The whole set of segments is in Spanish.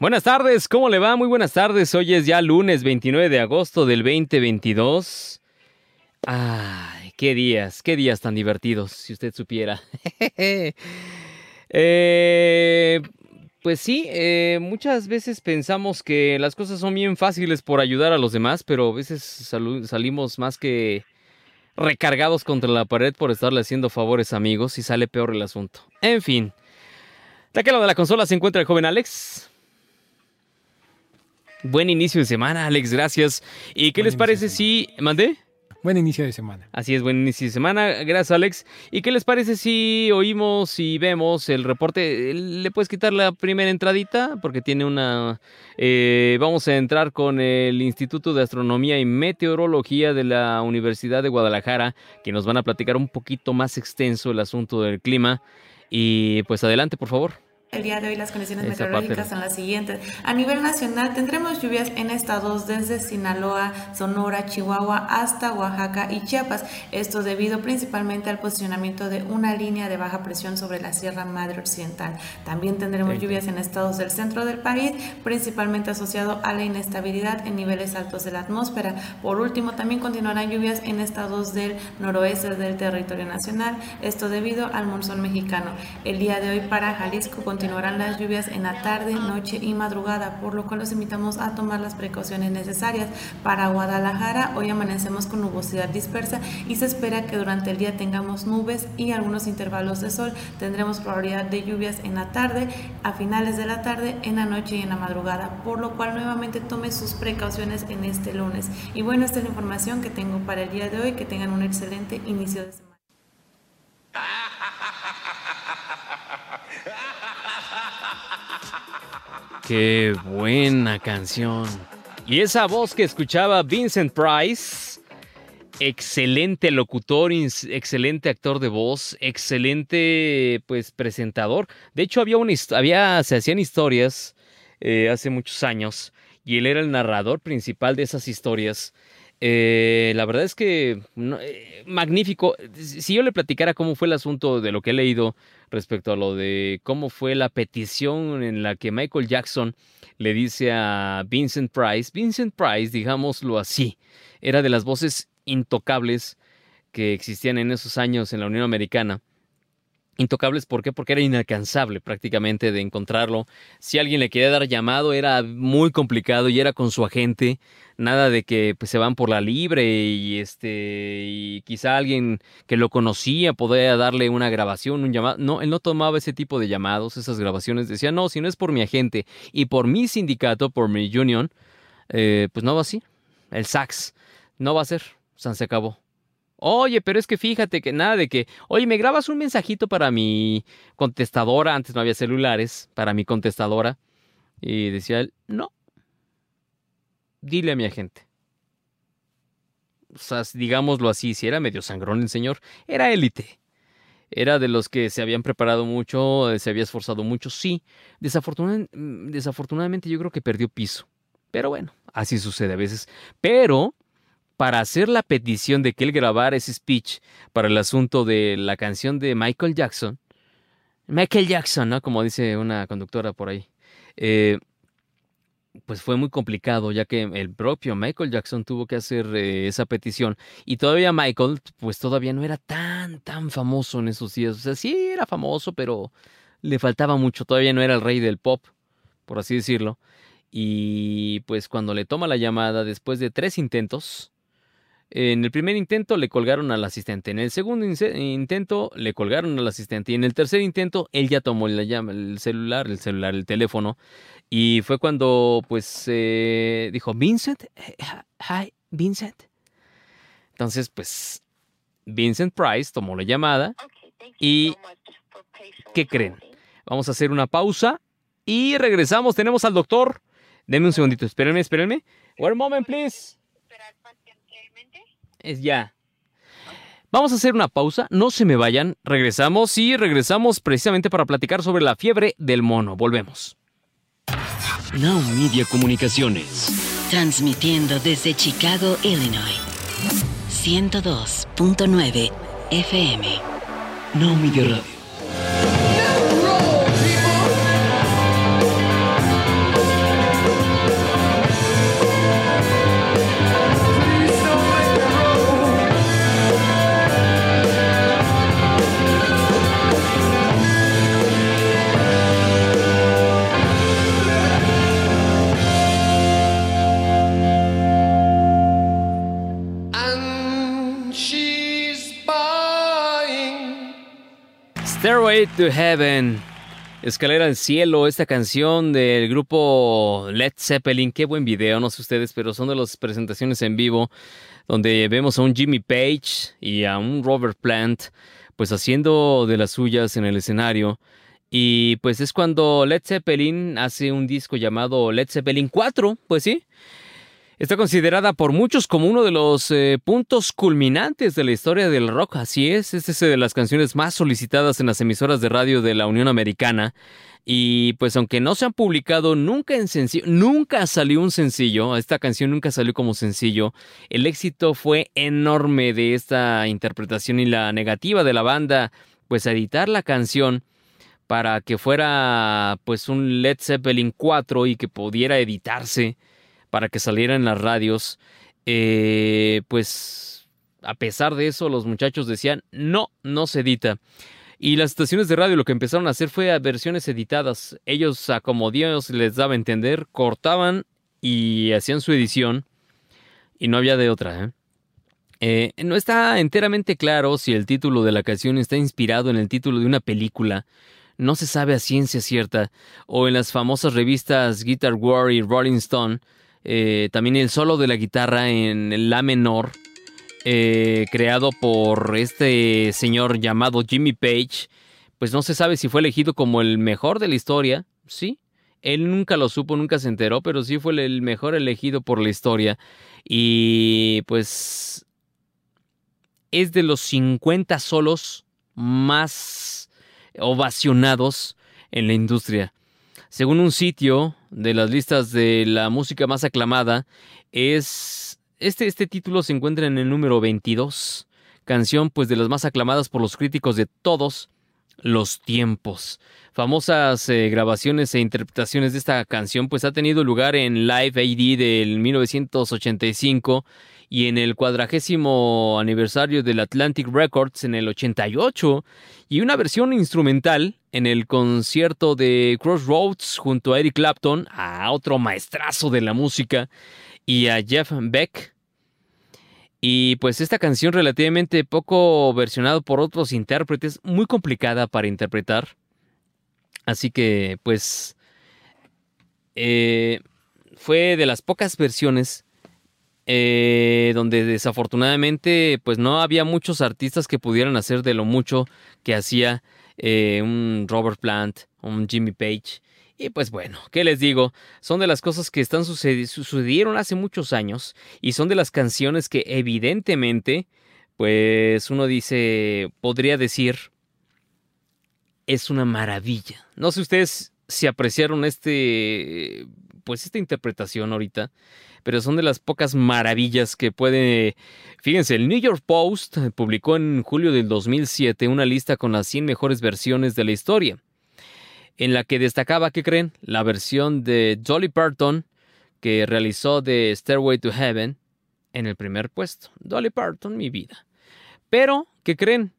Buenas tardes, ¿cómo le va? Muy buenas tardes. Hoy es ya lunes 29 de agosto del 2022. Ay, qué días, qué días tan divertidos, si usted supiera. eh, pues sí, eh, muchas veces pensamos que las cosas son bien fáciles por ayudar a los demás, pero a veces salimos más que recargados contra la pared por estarle haciendo favores amigos y sale peor el asunto. En fin. Lado de la consola se encuentra el joven Alex. Buen inicio de semana, Alex, gracias. ¿Y qué les parece si... ¿Mandé? Buen inicio de semana. Así es, buen inicio de semana. Gracias, Alex. ¿Y qué les parece si oímos y vemos el reporte? ¿Le puedes quitar la primera entradita? Porque tiene una... Eh, vamos a entrar con el Instituto de Astronomía y Meteorología de la Universidad de Guadalajara, que nos van a platicar un poquito más extenso el asunto del clima. Y pues adelante, por favor. El día de hoy las condiciones meteorológicas son las siguientes. A nivel nacional tendremos lluvias en estados desde Sinaloa, Sonora, Chihuahua hasta Oaxaca y Chiapas. Esto debido principalmente al posicionamiento de una línea de baja presión sobre la Sierra Madre Occidental. También tendremos lluvias en estados del centro del país, principalmente asociado a la inestabilidad en niveles altos de la atmósfera. Por último, también continuarán lluvias en estados del noroeste del territorio nacional. Esto debido al monzón mexicano. El día de hoy para Jalisco continuarán las lluvias en la tarde, noche y madrugada, por lo cual los invitamos a tomar las precauciones necesarias. Para Guadalajara, hoy amanecemos con nubosidad dispersa y se espera que durante el día tengamos nubes y algunos intervalos de sol. Tendremos probabilidad de lluvias en la tarde, a finales de la tarde, en la noche y en la madrugada, por lo cual nuevamente tome sus precauciones en este lunes. Y bueno, esta es la información que tengo para el día de hoy. Que tengan un excelente inicio de semana. Qué buena canción. Y esa voz que escuchaba Vincent Price, excelente locutor, excelente actor de voz, excelente pues presentador. De hecho había una había se hacían historias eh, hace muchos años y él era el narrador principal de esas historias. Eh, la verdad es que eh, magnífico. Si yo le platicara cómo fue el asunto de lo que he leído respecto a lo de cómo fue la petición en la que Michael Jackson le dice a Vincent Price, Vincent Price, digámoslo así, era de las voces intocables que existían en esos años en la Unión Americana. Intocables, ¿por qué? Porque era inalcanzable prácticamente de encontrarlo. Si alguien le quería dar llamado era muy complicado y era con su agente. Nada de que pues, se van por la libre y este y quizá alguien que lo conocía podía darle una grabación, un llamado. No, él no tomaba ese tipo de llamados, esas grabaciones. Decía, no, si no es por mi agente y por mi sindicato, por mi union, eh, pues no va así. El sax no va a ser. San se acabó. Oye, pero es que fíjate que nada de que, oye, me grabas un mensajito para mi contestadora, antes no había celulares, para mi contestadora. Y decía él, no. Dile a mi agente. O sea, digámoslo así, si era medio sangrón el señor, era élite. Era de los que se habían preparado mucho, se había esforzado mucho, sí. desafortunadamente yo creo que perdió piso. Pero bueno, así sucede a veces. Pero para hacer la petición de que él grabara ese speech para el asunto de la canción de Michael Jackson. Michael Jackson, ¿no? Como dice una conductora por ahí. Eh, pues fue muy complicado, ya que el propio Michael Jackson tuvo que hacer eh, esa petición. Y todavía Michael, pues todavía no era tan, tan famoso en esos días. O sea, sí era famoso, pero le faltaba mucho. Todavía no era el rey del pop, por así decirlo. Y pues cuando le toma la llamada, después de tres intentos, en el primer intento le colgaron al asistente, en el segundo intento le colgaron al asistente y en el tercer intento él ya tomó la llama, el celular, el celular, el teléfono y fue cuando pues eh, dijo Vincent, eh, hi Vincent. Entonces pues Vincent Price tomó la llamada y ¿qué creen? Vamos a hacer una pausa y regresamos. Tenemos al doctor. Denme un segundito, espérenme, espérenme. One moment, please es ya. Vamos a hacer una pausa, no se me vayan, regresamos y regresamos precisamente para platicar sobre la fiebre del mono. Volvemos. Now Media Comunicaciones. Transmitiendo desde Chicago, Illinois. 102.9 FM. Now Media Radio. Stairway to Heaven. Escalera al cielo, esta canción del grupo Led Zeppelin. Qué buen video, no sé ustedes, pero son de las presentaciones en vivo donde vemos a un Jimmy Page y a un Robert Plant pues haciendo de las suyas en el escenario. Y pues es cuando Led Zeppelin hace un disco llamado Led Zeppelin 4, pues sí. Está considerada por muchos como uno de los eh, puntos culminantes de la historia del rock. Así es, es de las canciones más solicitadas en las emisoras de radio de la Unión Americana. Y pues aunque no se han publicado nunca en sencillo, nunca salió un sencillo, esta canción nunca salió como sencillo, el éxito fue enorme de esta interpretación y la negativa de la banda, pues a editar la canción para que fuera pues un Led Zeppelin 4 y que pudiera editarse para que saliera en las radios, eh, pues a pesar de eso los muchachos decían, no, no se edita. Y las estaciones de radio lo que empezaron a hacer fue a versiones editadas. Ellos, a como Dios les daba a entender, cortaban y hacían su edición. Y no había de otra. ¿eh? Eh, no está enteramente claro si el título de la canción está inspirado en el título de una película. No se sabe a ciencia cierta. O en las famosas revistas Guitar War y Rolling Stone eh, también el solo de la guitarra en La menor, eh, creado por este señor llamado Jimmy Page, pues no se sabe si fue elegido como el mejor de la historia, ¿sí? Él nunca lo supo, nunca se enteró, pero sí fue el mejor elegido por la historia. Y pues es de los 50 solos más ovacionados en la industria. Según un sitio de las listas de la música más aclamada, es este, este título se encuentra en el número 22, canción pues de las más aclamadas por los críticos de todos los tiempos. Famosas eh, grabaciones e interpretaciones de esta canción pues ha tenido lugar en Live AD del 1985 y en el cuadragésimo aniversario del Atlantic Records en el 88 y una versión instrumental en el concierto de Crossroads junto a Eric Clapton, a otro maestrazo de la música, y a Jeff Beck. Y pues esta canción relativamente poco versionada por otros intérpretes, muy complicada para interpretar. Así que pues eh, fue de las pocas versiones eh, donde desafortunadamente pues no había muchos artistas que pudieran hacer de lo mucho que hacía eh, un Robert Plant, un Jimmy Page. Y pues bueno, ¿qué les digo? Son de las cosas que están sucedieron hace muchos años y son de las canciones que evidentemente pues uno dice, podría decir, es una maravilla. No sé ustedes si apreciaron este, pues esta interpretación ahorita pero son de las pocas maravillas que puede... Fíjense, el New York Post publicó en julio del 2007 una lista con las 100 mejores versiones de la historia, en la que destacaba, ¿qué creen? La versión de Dolly Parton, que realizó de Stairway to Heaven, en el primer puesto. Dolly Parton, mi vida. Pero, ¿qué creen?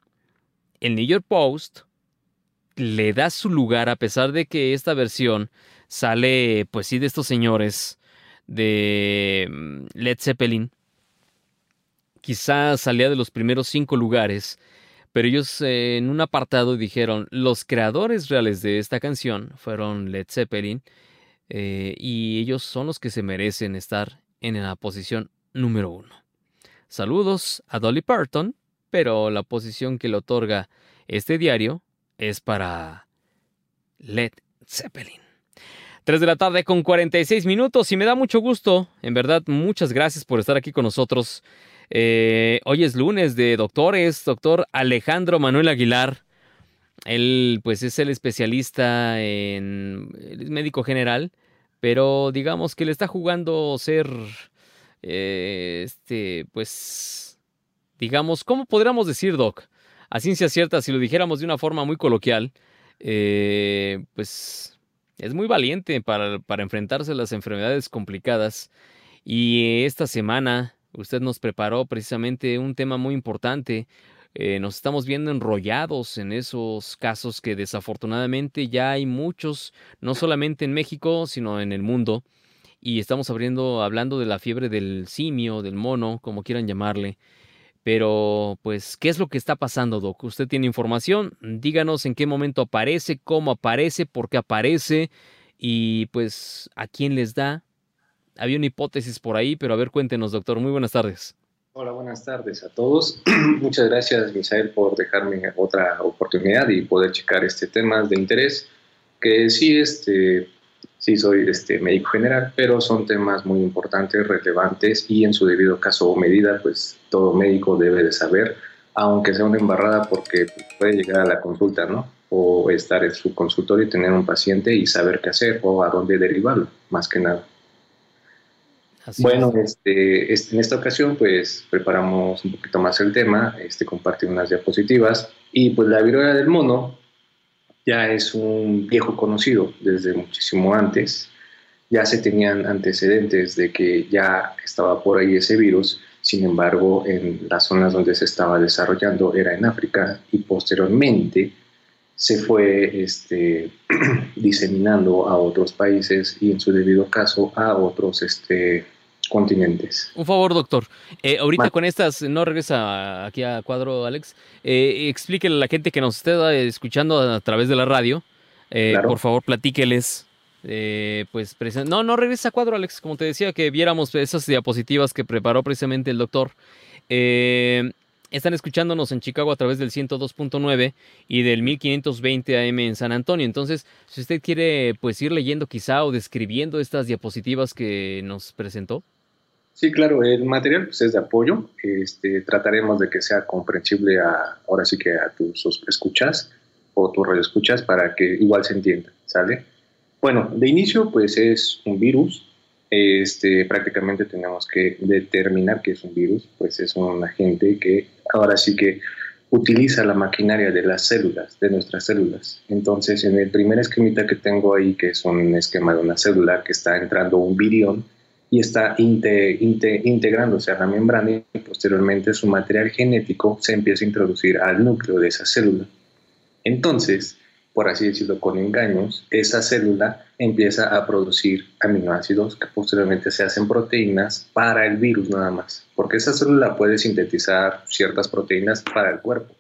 El New York Post le da su lugar a pesar de que esta versión sale, pues sí, de estos señores de mm, Led Zeppelin. Quizás salía de los primeros cinco lugares, pero ellos eh, en un apartado dijeron, los creadores reales de esta canción fueron Led Zeppelin eh, y ellos son los que se merecen estar en la posición número uno. Saludos a Dolly Parton, pero la posición que le otorga este diario es para Led Zeppelin. 3 de la tarde con 46 minutos y me da mucho gusto, en verdad, muchas gracias por estar aquí con nosotros. Eh, hoy es lunes de doctores, doctor Alejandro Manuel Aguilar. Él pues es el especialista en... es médico general, pero digamos que le está jugando ser... Eh, este, pues... Digamos, ¿cómo podríamos decir, Doc? A ciencia cierta, si lo dijéramos de una forma muy coloquial, eh, pues es muy valiente para, enfrentarse a las enfermedades complicadas. Y esta semana usted nos preparó precisamente un tema muy importante. Eh, nos estamos viendo enrollados en esos casos que desafortunadamente ya hay muchos, no solamente en México, sino en el mundo. Y estamos abriendo, hablando de la fiebre del simio, del mono, como quieran llamarle. Pero, pues, ¿qué es lo que está pasando, Doc? Usted tiene información, díganos en qué momento aparece, cómo aparece, por qué aparece y, pues, a quién les da. Había una hipótesis por ahí, pero a ver, cuéntenos, doctor. Muy buenas tardes. Hola, buenas tardes a todos. Muchas gracias, Misael, por dejarme otra oportunidad y poder checar este tema de interés, que sí, este, sí soy este, médico general, pero son temas muy importantes, relevantes y en su debido caso o medida, pues todo médico debe de saber, aunque sea una embarrada porque puede llegar a la consulta, ¿no? O estar en su consultorio y tener un paciente y saber qué hacer o a dónde derivarlo, más que nada. bueno, este, este, en esta ocasión pues preparamos un poquito más el tema, este, compartí unas diapositivas y pues la viruela del mono ya es un viejo conocido desde muchísimo antes. Ya se tenían antecedentes de que ya estaba por ahí ese virus, sin embargo, en las zonas donde se estaba desarrollando era en África y posteriormente se fue este, diseminando a otros países y en su debido caso a otros este, continentes. Un favor, doctor. Eh, ahorita con estas, no regresa aquí a cuadro, Alex. Eh, explíquele a la gente que nos esté escuchando a través de la radio. Eh, por favor, platíqueles. Eh, pues no, no regresa a cuadro, Alex. Como te decía, que viéramos esas diapositivas que preparó precisamente el doctor. están escuchándonos en Chicago a través del 102.9 y del 1520 AM en San Antonio. Entonces, si usted quiere pues ir leyendo quizá o describiendo estas diapositivas que nos presentó. Sí, claro, el material pues, es de apoyo. Este, trataremos de que sea comprensible a, ahora sí que a tus escuchas o tu radio escuchas para que igual se entienda, ¿sale? Bueno, de inicio pues es un virus. Este, prácticamente tenemos que determinar que es un virus, pues es un agente que ahora sí que utiliza la maquinaria de las células, de nuestras células. Entonces, en el primer esquemita que tengo ahí, que es un esquema de una célula que está entrando un virión, y está integrándose a la membrana y posteriormente su material genético se empieza a introducir al núcleo de esa célula. Entonces, por así decirlo con engaños, esa célula empieza a producir aminoácidos que posteriormente se hacen proteínas para el virus nada más, porque esa célula puede sintetizar ciertas proteínas para el cuerpo.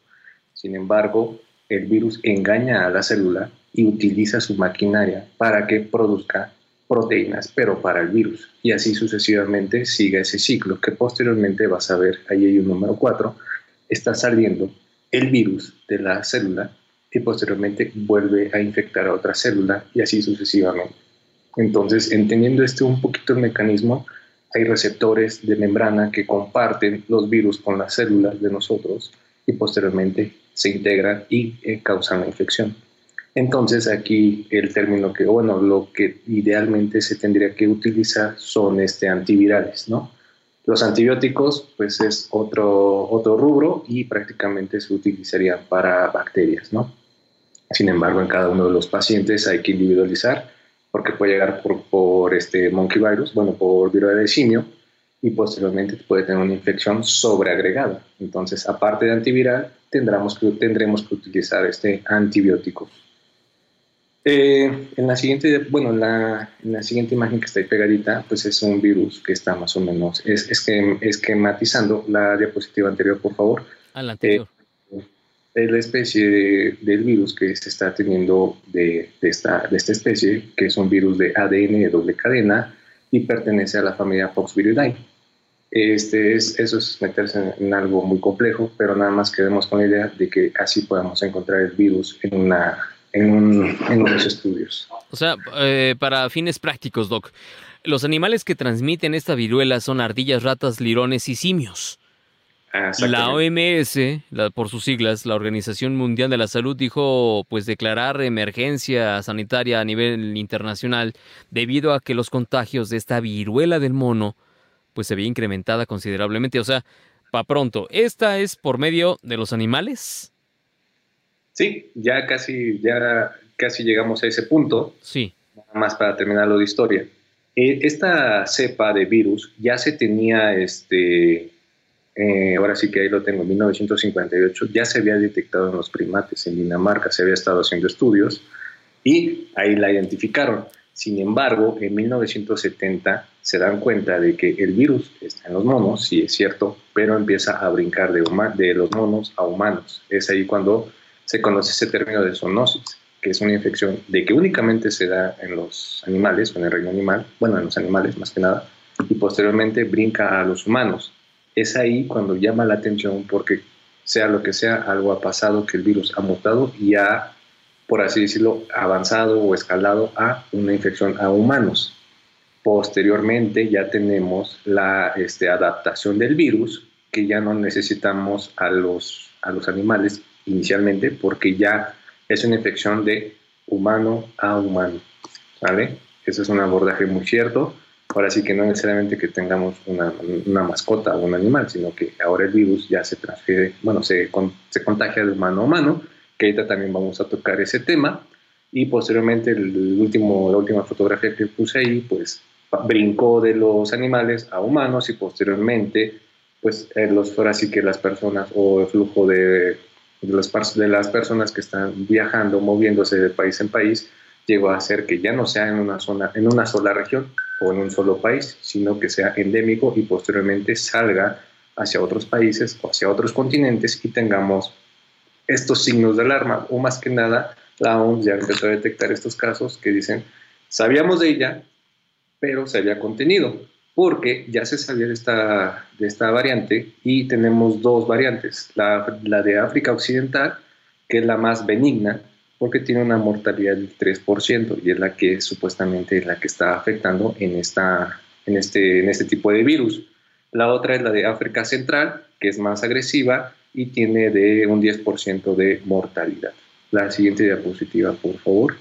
Sin embargo, el virus engaña a la célula y utiliza su maquinaria para que produzca proteínas, pero para el virus. Y así sucesivamente sigue ese ciclo que posteriormente vas a ver, ahí hay un número 4, está saliendo el virus de la célula y posteriormente vuelve a infectar a otra célula y así sucesivamente. Entonces, entendiendo este un poquito el mecanismo, hay receptores de membrana que comparten los virus con las células de nosotros y posteriormente se integran y eh, causan la infección. Entonces aquí el término que, bueno, lo que idealmente se tendría que utilizar son este, antivirales, ¿no? Los antibióticos, pues es otro, otro rubro y prácticamente se utilizarían para bacterias, ¿no? Sin embargo, en cada uno de los pacientes hay que individualizar porque puede llegar por, por este monkey virus, bueno, por viruela de simio, y posteriormente puede tener una infección sobreagregada. Entonces, aparte de antiviral, tendremos que, tendremos que utilizar este antibiótico. Eh, en la siguiente, bueno, la, en la siguiente imagen que está ahí pegadita, pues es un virus que está más o menos es, es que, esquematizando la diapositiva anterior, por favor. A la anterior. Eh, es la especie del virus que se está teniendo de, de, esta, de esta especie, que es un virus de ADN de doble cadena y pertenece a la familia Poxviridae. Este es, eso es meterse en, algo muy complejo, pero nada más quedemos con la idea de que así podamos encontrar el virus en una en, unos estudios. O sea, eh, para fines prácticos, Doc, los animales que transmiten esta viruela son ardillas, ratas, lirones y simios. La OMS, por sus siglas, la Organización Mundial de la Salud, dijo pues declarar emergencia sanitaria a nivel internacional debido a que los contagios de esta viruela del mono pues se había incrementada considerablemente. O sea, para pronto, ¿esta es por medio de los animales? Sí, ya casi, ya casi llegamos a ese punto. Sí. Nada más para terminar lo de historia. Eh, esta cepa de virus ya se tenía, este, eh, ahora sí que ahí lo tengo, en 1958, ya se había detectado en los primates en Dinamarca, se había estado haciendo estudios y ahí la identificaron. Sin embargo, en 1970 se dan cuenta de que el virus está en los monos, sí es cierto, pero empieza a brincar de, de los monos a humanos. Es ahí cuando se conoce ese término de zoonosis, que es una infección de que únicamente se da en los animales en el reino animal, bueno, en los animales más que nada, y posteriormente brinca a los humanos. Es ahí cuando llama la atención porque sea lo que sea, algo ha pasado, que el virus ha mutado y ha, por así decirlo, avanzado o escalado a una infección a humanos. Posteriormente ya tenemos la este, adaptación del virus, que ya no necesitamos a los, a los animales inicialmente, porque ya es una infección de humano a humano. ¿Vale? Ese es un abordaje muy cierto. Ahora sí que no necesariamente que tengamos una, una, mascota o un animal, sino que ahora el virus ya se transfiere, bueno, se, se contagia de humano a humano, que ahorita también vamos a tocar ese tema. Y posteriormente, el último, la última fotografía que puse ahí, pues brincó de los animales a humanos y posteriormente, pues eh, los, ahora sí que las personas o el flujo de, de, las, personas que están viajando, moviéndose de país en país, llegó a hacer que ya no sea en una, zona, en una sola región o en un solo país, sino que sea endémico y posteriormente salga hacia otros países o hacia otros continentes y tengamos estos signos de alarma, o más que nada, la OMS ya empezó a detectar estos casos que dicen, sabíamos de ella, pero se había contenido, porque ya se sabía de esta, esta variante y tenemos dos variantes, la, la de África Occidental, que es la más benigna, porque tiene una mortalidad del 3% y es la que supuestamente es la que está afectando en, esta, en, este, en este tipo de virus. La otra es la de África Central, que es más agresiva y tiene de un 10% de mortalidad. La siguiente diapositiva, por favor.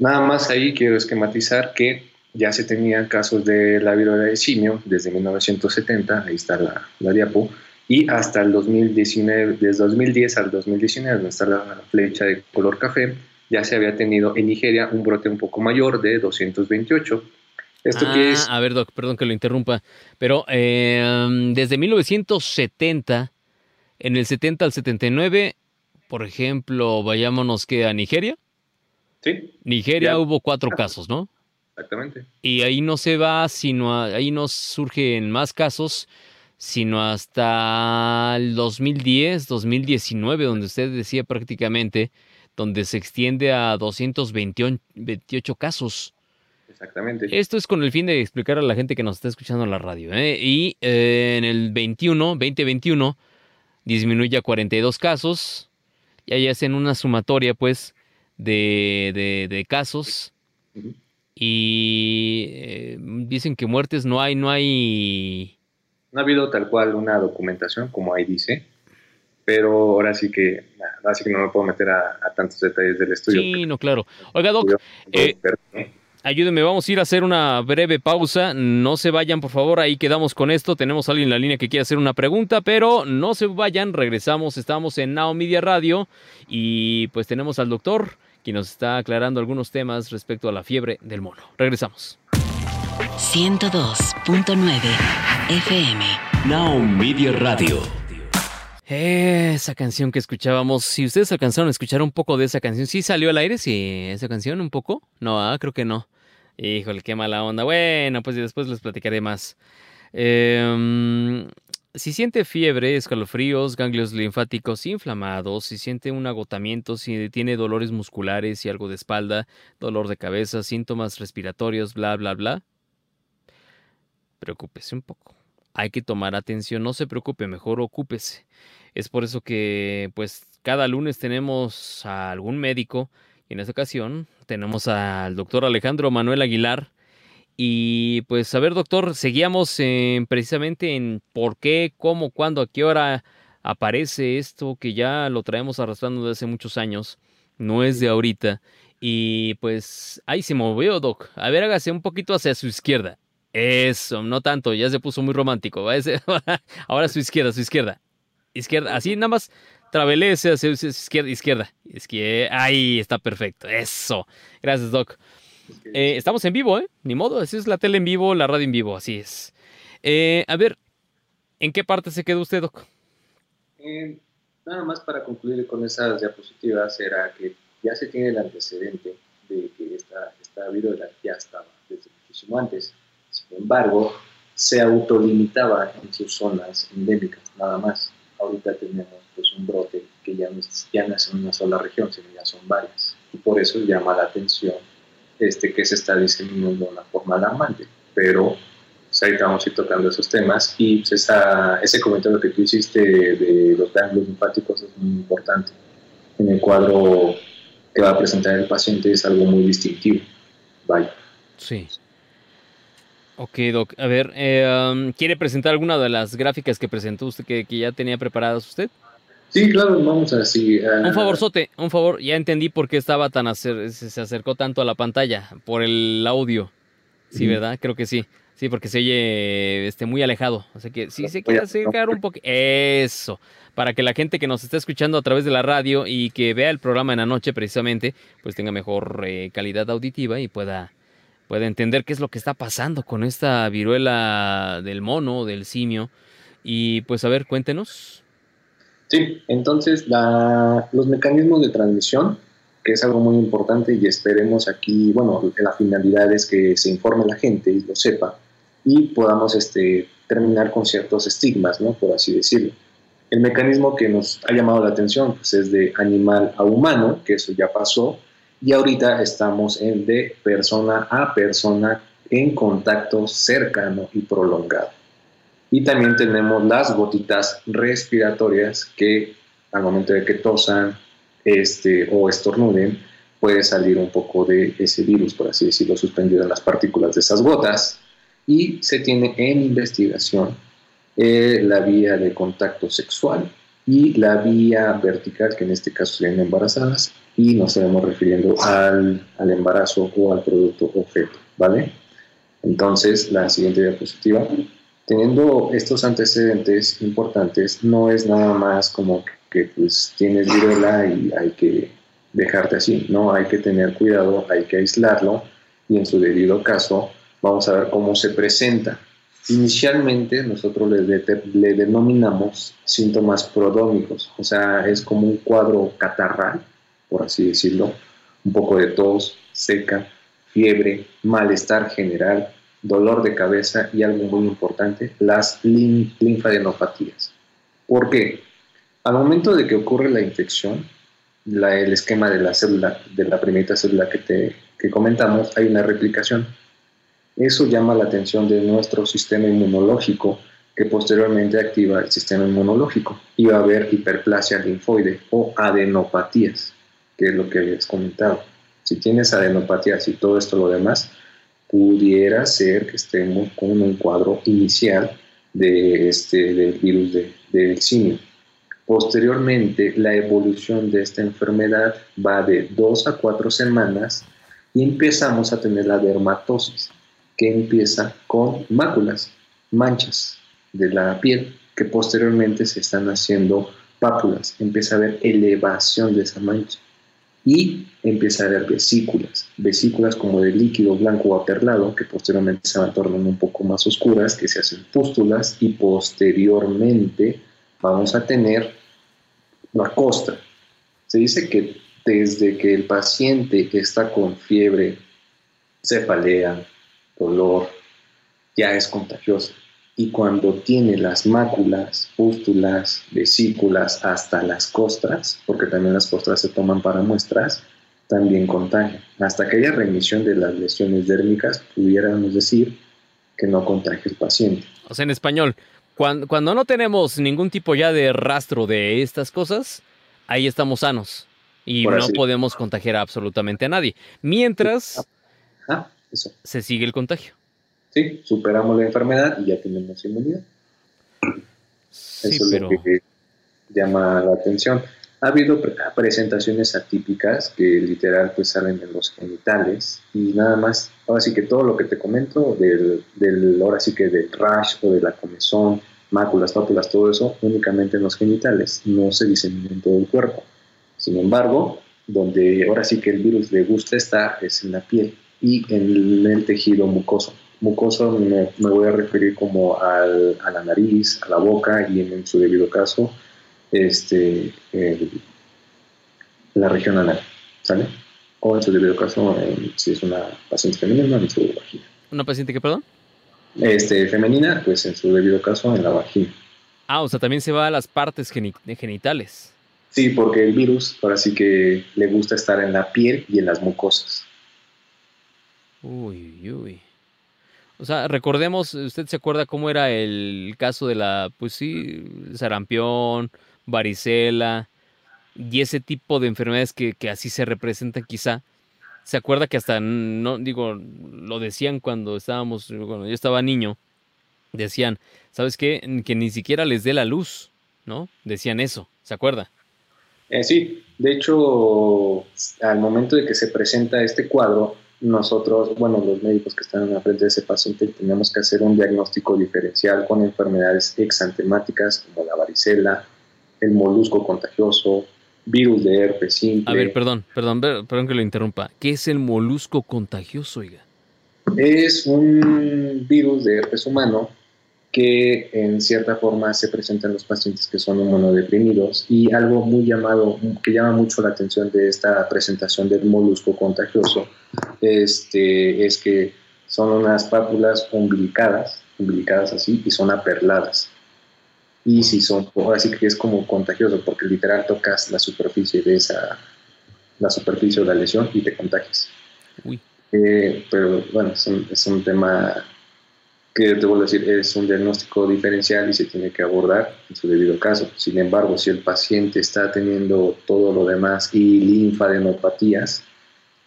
Nada más ahí quiero esquematizar que ya se tenían casos de la viruela de simio desde 1970, ahí está la, la diapo, y hasta el 2019, desde 2010 al 2019, donde está la flecha de color café, ya se había tenido en Nigeria un brote un poco mayor de 228. ¿Esto ah, es? A ver, Doc, perdón que lo interrumpa, pero eh, desde 1970, en el 70 al 79, por ejemplo, vayámonos que a Nigeria. Sí. Nigeria hubo cuatro casos, ¿no? Exactamente. Y ahí no se va, sino ahí no surgen más casos, sino hasta el 2010, 2019, donde usted decía prácticamente, donde se extiende a 228 casos. Exactamente. Esto es con el fin de explicar a la gente que nos está escuchando en la radio. ¿eh? Y eh, en el 21, 2021, disminuye a 42 casos. Y ahí hacen una sumatoria, pues, de, de, casos y eh, dicen que muertes no hay, no hay... No ha habido tal cual una documentación, como ahí dice, pero ahora sí que, así que no me puedo meter a, tantos detalles del estudio. Sí, no, claro. Oiga, Doc, eh, ayúdeme, vamos a ir a hacer una breve pausa. No se vayan, por favor, ahí quedamos con esto. Tenemos a alguien en la línea que quiere hacer una pregunta, pero no se vayan, regresamos. Estamos en Now Media Radio y pues tenemos al doctor quien nos está aclarando algunos temas respecto a la fiebre del mono. Regresamos. 102.9 FM. Now Media Radio. Esa canción que escuchábamos, si ustedes alcanzaron a escuchar un poco de esa canción, ¿sí salió al aire? ¿Sí? ¿Esa canción un poco? No, ah, creo que no. Híjole, qué mala onda. Bueno, pues después les platicaré más. Eh, si siente fiebre, escalofríos, ganglios linfáticos inflamados, si siente un agotamiento, si tiene dolores musculares y algo de espalda, dolor de cabeza, síntomas respiratorios, bla, bla, bla, preocúpese un poco. Hay que tomar atención, no se preocupe, mejor ocúpese. Es por eso que, pues, cada lunes tenemos a algún médico y en esta ocasión tenemos al doctor Alejandro Manuel Aguilar, y pues, a ver, doctor, seguíamos precisamente en por qué, cómo, cuándo, a qué hora aparece esto que ya lo traemos arrastrando desde hace muchos años, no es de ahorita. Y pues ahí se movió, Doc. A ver, hágase un poquito hacia su izquierda. Eso, no tanto, ya se puso muy romántico. Ahora su izquierda, su izquierda. Izquierda, así nada más travelece hacia su izquierda, izquierda. Izquierda. Ahí está perfecto. Eso. Gracias, Doc. Eh, estamos en vivo, ¿eh? Ni modo, así es la tele en vivo, la radio en vivo, así es. Eh, a ver, ¿en qué parte se quedó usted, Doc? Eh, nada más para concluir con esas diapositivas era que ya se tiene el antecedente de que esta, esta viruela ya estaba desde muchísimo antes. Sin embargo, se autolimitaba en sus zonas endémicas, nada más. Ahorita tenemos pues, un brote que ya no, ya no es en una sola región, sino ya son varias. Y por eso llama la atención este, que se está diseminando una forma alarmante. Pero pues, ahorita vamos a ir tocando esos temas y pues, esa, ese comentario que tú hiciste de los ganglios linfáticos es muy importante. En el cuadro que va a presentar el paciente es algo muy distintivo. Vaya. Sí. Ok, Doc. A ver, eh, um, ¿quiere presentar alguna de las gráficas que presentó usted, que, ya tenía preparadas usted? Sí, claro, vamos así. Uh... Un favor, Sote, un favor. Ya entendí por qué estaba tan se acercó tanto a la pantalla, por el audio. Sí, ¿verdad? Creo que sí. Sí, porque se oye este, muy alejado. Así que sí se quiere acercar un poco. Eso. Para que la gente que nos está escuchando a través de la radio y que vea el programa en la noche precisamente, pues tenga mejor eh, calidad auditiva y pueda puede entender qué es lo que está pasando con esta viruela del mono, del simio. Y pues a ver, cuéntenos. Sí, entonces los mecanismos de transmisión, que es algo muy importante y esperemos aquí, bueno, la finalidad es que se informe la gente y lo sepa y podamos este, terminar con ciertos estigmas, ¿no? Por así decirlo. El mecanismo que nos ha llamado la atención pues, es de animal a humano, que eso ya pasó, y ahorita estamos en de persona a persona en contacto cercano y prolongado. Y también tenemos las gotitas respiratorias que al momento de que tosan este, o estornuden, puede salir un poco de ese virus, por así decirlo, suspendido en las partículas de esas gotas. Y se tiene en investigación eh, la vía de contacto sexual y la vía vertical, que en este caso serían embarazadas, y nos estamos refiriendo al, al embarazo o al producto objeto, ¿vale? Entonces, la siguiente diapositiva. Teniendo estos antecedentes importantes, no es nada más como que pues tienes viruela y hay que dejarte así, no, hay que tener cuidado, hay que aislarlo y en su debido caso vamos a ver cómo se presenta. Inicialmente nosotros le, le denominamos síntomas prodómicos, o sea, es como un cuadro catarral, por así decirlo, un poco de tos, seca, fiebre, malestar general, dolor de cabeza y algo muy importante, las linfadenopatías. ¿Por qué? Al momento de que ocurre la infección, el esquema de la célula, de la primera célula que, te, que comentamos, hay una replicación. Eso llama la atención de nuestro sistema inmunológico, que posteriormente activa el sistema inmunológico y va a haber hiperplasia linfoide o adenopatías que es lo que habías comentado. Si tienes adenopatías y todo esto lo demás, pudiera ser que estemos con un cuadro inicial de este, del virus de, del simio. Posteriormente, la evolución de esta enfermedad va de dos a cuatro semanas y empezamos a tener la dermatosis, que empieza con máculas, manchas de la piel, que posteriormente se están haciendo pápulas, empieza a haber elevación de esa mancha y empieza a haber vesículas, vesículas como de líquido blanco o aperlado que posteriormente se van tornando un poco más oscuras, que se hacen pústulas y posteriormente vamos a tener la costra. Se dice que desde que el paciente está con fiebre, cefalea, dolor, ya es contagioso y cuando tiene las máculas, pústulas, vesículas, hasta las costras, porque también las costras se toman para muestras, también contagia. Hasta que haya remisión de las lesiones dérmicas, pudiéramos decir que no contagia el paciente. O sea, en español, cuando, cuando no tenemos ningún tipo ya de rastro de estas cosas, ahí estamos sanos y no podemos contagiar absolutamente a nadie. Mientras se sigue el contagio sí, superamos la enfermedad y ya tenemos inmunidad. Eso es lo que llama la atención. Ha habido presentaciones atípicas que literal pues salen en los genitales y nada más, ahora sí que todo lo que te comento del, del ahora sí que del rash o de la comezón, máculas, pápulas, todo eso, únicamente en los genitales, no se disemina en todo el cuerpo. Sin embargo, donde ahora sí que el virus le gusta estar es en la piel y en el tejido mucoso mucoso me, voy a referir como al, a la nariz, a la boca y en, su debido caso este, la región anal. ¿Sale? o en su debido caso, si es una paciente femenina, en su vagina. ¿Una paciente que, perdón? Este, femenina, pues en su debido caso, en la vagina. Ah, o sea, también se va a las partes genitales. Sí, porque el virus ahora sí que le gusta estar en la piel y en las mucosas. Uy, uy. O sea, recordemos, ¿usted se acuerda cómo era el caso de la, pues sí, sarampión, varicela y ese tipo de enfermedades que, que así se representan quizá? ¿Se acuerda que hasta, no digo, lo decían cuando estábamos, cuando yo estaba niño, decían, ¿sabes qué? Que ni siquiera les dé la luz, ¿no? Decían eso, ¿se acuerda? Eh, sí, de hecho, al momento de que se presenta este cuadro, nosotros, bueno, los médicos que están en la frente de ese paciente, tenemos que hacer un diagnóstico diferencial con enfermedades exantemáticas como la varicela, el molusco contagioso, virus de herpes simple. A ver, perdón, perdón, perdón que lo interrumpa. ¿Qué es el molusco contagioso, oiga? Es un virus de herpes humano que en cierta forma se presenta en los pacientes que son inmunodeprimidos y algo muy llamado, que llama mucho la atención de esta presentación del molusco contagioso este, es que son unas pápulas umbilicadas, umbilicadas así, y son aperladas. Y si son, ahora sí que es como contagioso, porque literal tocas la superficie de esa, la superficie de la lesión y te contagias. Eh, pero bueno, es un, es un tema que te vuelvo a decir, es un diagnóstico diferencial y se tiene que abordar en su debido caso. Sin embargo, si el paciente está teniendo todo lo demás y linfadenopatías,